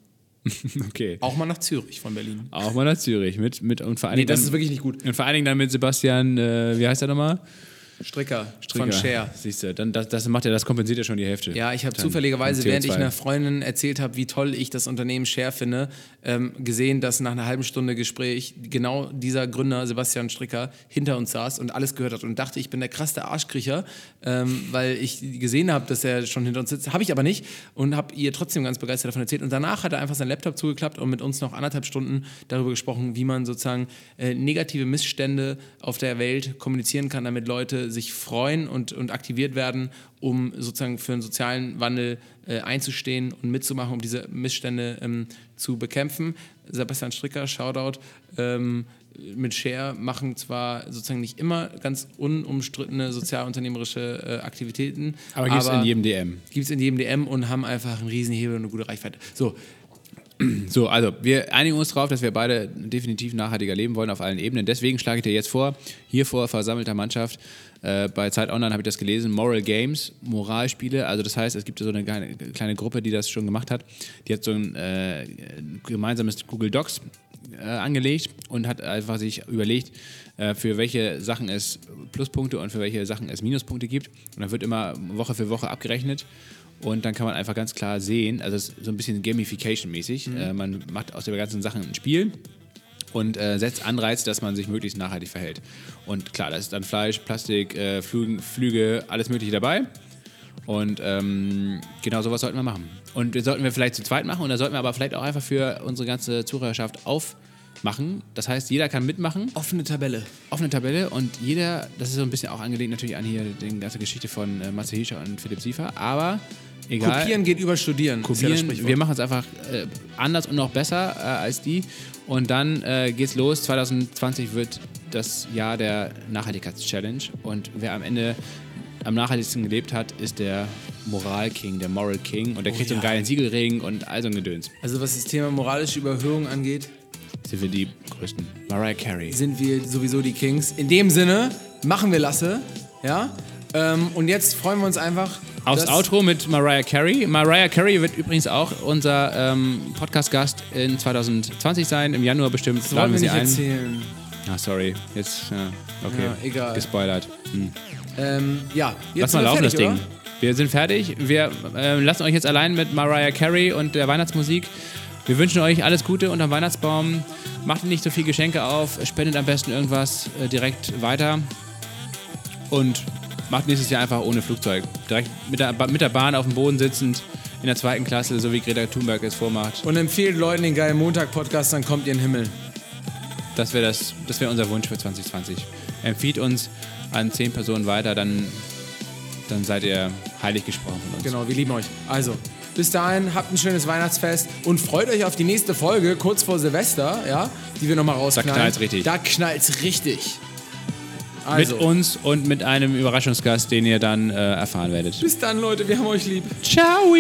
okay. Auch mal nach Zürich von Berlin. Auch mal nach Zürich. Mit, mit, und vor allen nee, das dann, ist wirklich nicht gut. Und vor allen Dingen dann mit Sebastian, äh, wie heißt er nochmal? Stricker, Stricker, von Share. Siehst du, dann das, das macht ja, das kompensiert ja schon die Hälfte. Ja, ich habe zufälligerweise, während ich einer Freundin erzählt habe, wie toll ich das Unternehmen Share finde, ähm, gesehen, dass nach einer halben Stunde Gespräch genau dieser Gründer, Sebastian Stricker, hinter uns saß und alles gehört hat und dachte, ich bin der krasse Arschkriecher, ähm, weil ich gesehen habe, dass er schon hinter uns sitzt. Habe ich aber nicht und habe ihr trotzdem ganz begeistert davon erzählt. Und danach hat er einfach seinen Laptop zugeklappt und mit uns noch anderthalb Stunden darüber gesprochen, wie man sozusagen äh, negative Missstände auf der Welt kommunizieren kann, damit Leute sich freuen und, und aktiviert werden, um sozusagen für einen sozialen Wandel äh, einzustehen und mitzumachen, um diese Missstände ähm, zu bekämpfen. Sebastian Stricker, Shoutout, ähm, mit Share machen zwar sozusagen nicht immer ganz unumstrittene sozialunternehmerische äh, Aktivitäten. Aber gibt es in jedem DM. Gibt es in jedem DM und haben einfach einen Riesenhebel und eine gute Reichweite. So, so, also wir einigen uns darauf, dass wir beide definitiv nachhaltiger leben wollen auf allen Ebenen. Deswegen schlage ich dir jetzt vor, hier vor versammelter Mannschaft, äh, bei Zeit Online habe ich das gelesen, Moral Games, Moralspiele. Also das heißt, es gibt so eine kleine, kleine Gruppe, die das schon gemacht hat. Die hat so ein äh, gemeinsames Google Docs äh, angelegt und hat einfach sich überlegt, äh, für welche Sachen es Pluspunkte und für welche Sachen es Minuspunkte gibt. Und dann wird immer Woche für Woche abgerechnet Und dann kann man einfach ganz klar sehen, also es ist so ein bisschen Gamification-mäßig. Mhm. Äh, man macht aus der ganzen Sachen ein Spiel und äh, setzt Anreize, dass man sich möglichst nachhaltig verhält. Und klar, da ist dann Fleisch, Plastik, äh, Flügen, Flüge, alles Mögliche dabei. Und ähm, genau sowas sollten wir machen. Und wir sollten wir vielleicht zu zweit machen und da sollten wir aber vielleicht auch einfach für unsere ganze Zuhörerschaft aufmachen. Das heißt, jeder kann mitmachen, Offene Tabelle. offene Tabelle und jeder, das ist so ein bisschen auch angelegt natürlich an hier die ganze Geschichte von äh, Matze Hischer und Philipp Siefer, aber egal. Kopieren geht über Studieren. ja Kopieren. Sprichwort. wir machen es einfach äh, anders und noch besser äh, als die. Und dann äh, geht's los. 2020 wird das Jahr der Nachhaltigkeitschallenge. Und wer am Ende am nachhaltigsten gelebt hat, ist der Moral King, der Moral King. Und der kriegt so einen ja. geilen Siegelring und all so ein Gedöns. Also was das Thema moralische Überhöhung angeht, Sind wir die größten. Mariah Carey. sind wir sowieso die Kings. In dem Sinne, machen wir Lasse. Ja? Ähm, und jetzt freuen wir uns einfach. Aufs Outro mit Mariah Carey. Mariah Carey wird übrigens auch unser ähm, Podcast-Gast in 2020 sein. Im Januar bestimmt. Das wollen wir nicht erzählen. Ah, sorry. Jetzt, ja, okay. Ja, egal. Gespoilert. Hm. Ähm, ja, jetzt Lass mal laufen, das fertig, Ding. oder? Wir sind fertig. Wir äh, lassen euch jetzt allein mit Mariah Carey und der Weihnachtsmusik. Wir wünschen euch alles Gute unterm Weihnachtsbaum. Macht nicht so viel Geschenke auf. Spendet am besten irgendwas äh, direkt weiter. Und macht nächstes Jahr einfach ohne Flugzeug. Direkt mit der, mit der Bahn auf dem Boden sitzend in der zweiten Klasse, so wie Greta Thunberg es vormacht. Und empfehlt Leuten den geilen Montag-Podcast, dann kommt ihr in den Himmel. Das wäre das, das wär unser Wunsch für 2020. Empfiehlt uns an zehn Personen weiter, dann, dann seid ihr heilig gesprochen von uns. Genau, wir lieben euch. Also, bis dahin, habt ein schönes Weihnachtsfest und freut euch auf die nächste Folge, kurz vor Silvester, ja, die wir nochmal rausknallen. knallt's richtig. Da knallt's richtig. Also, Mit uns und mit einem Überraschungsgast, den ihr dann äh, erfahren werdet. bis dann, Leute, wir haben euch lieb. Ciao!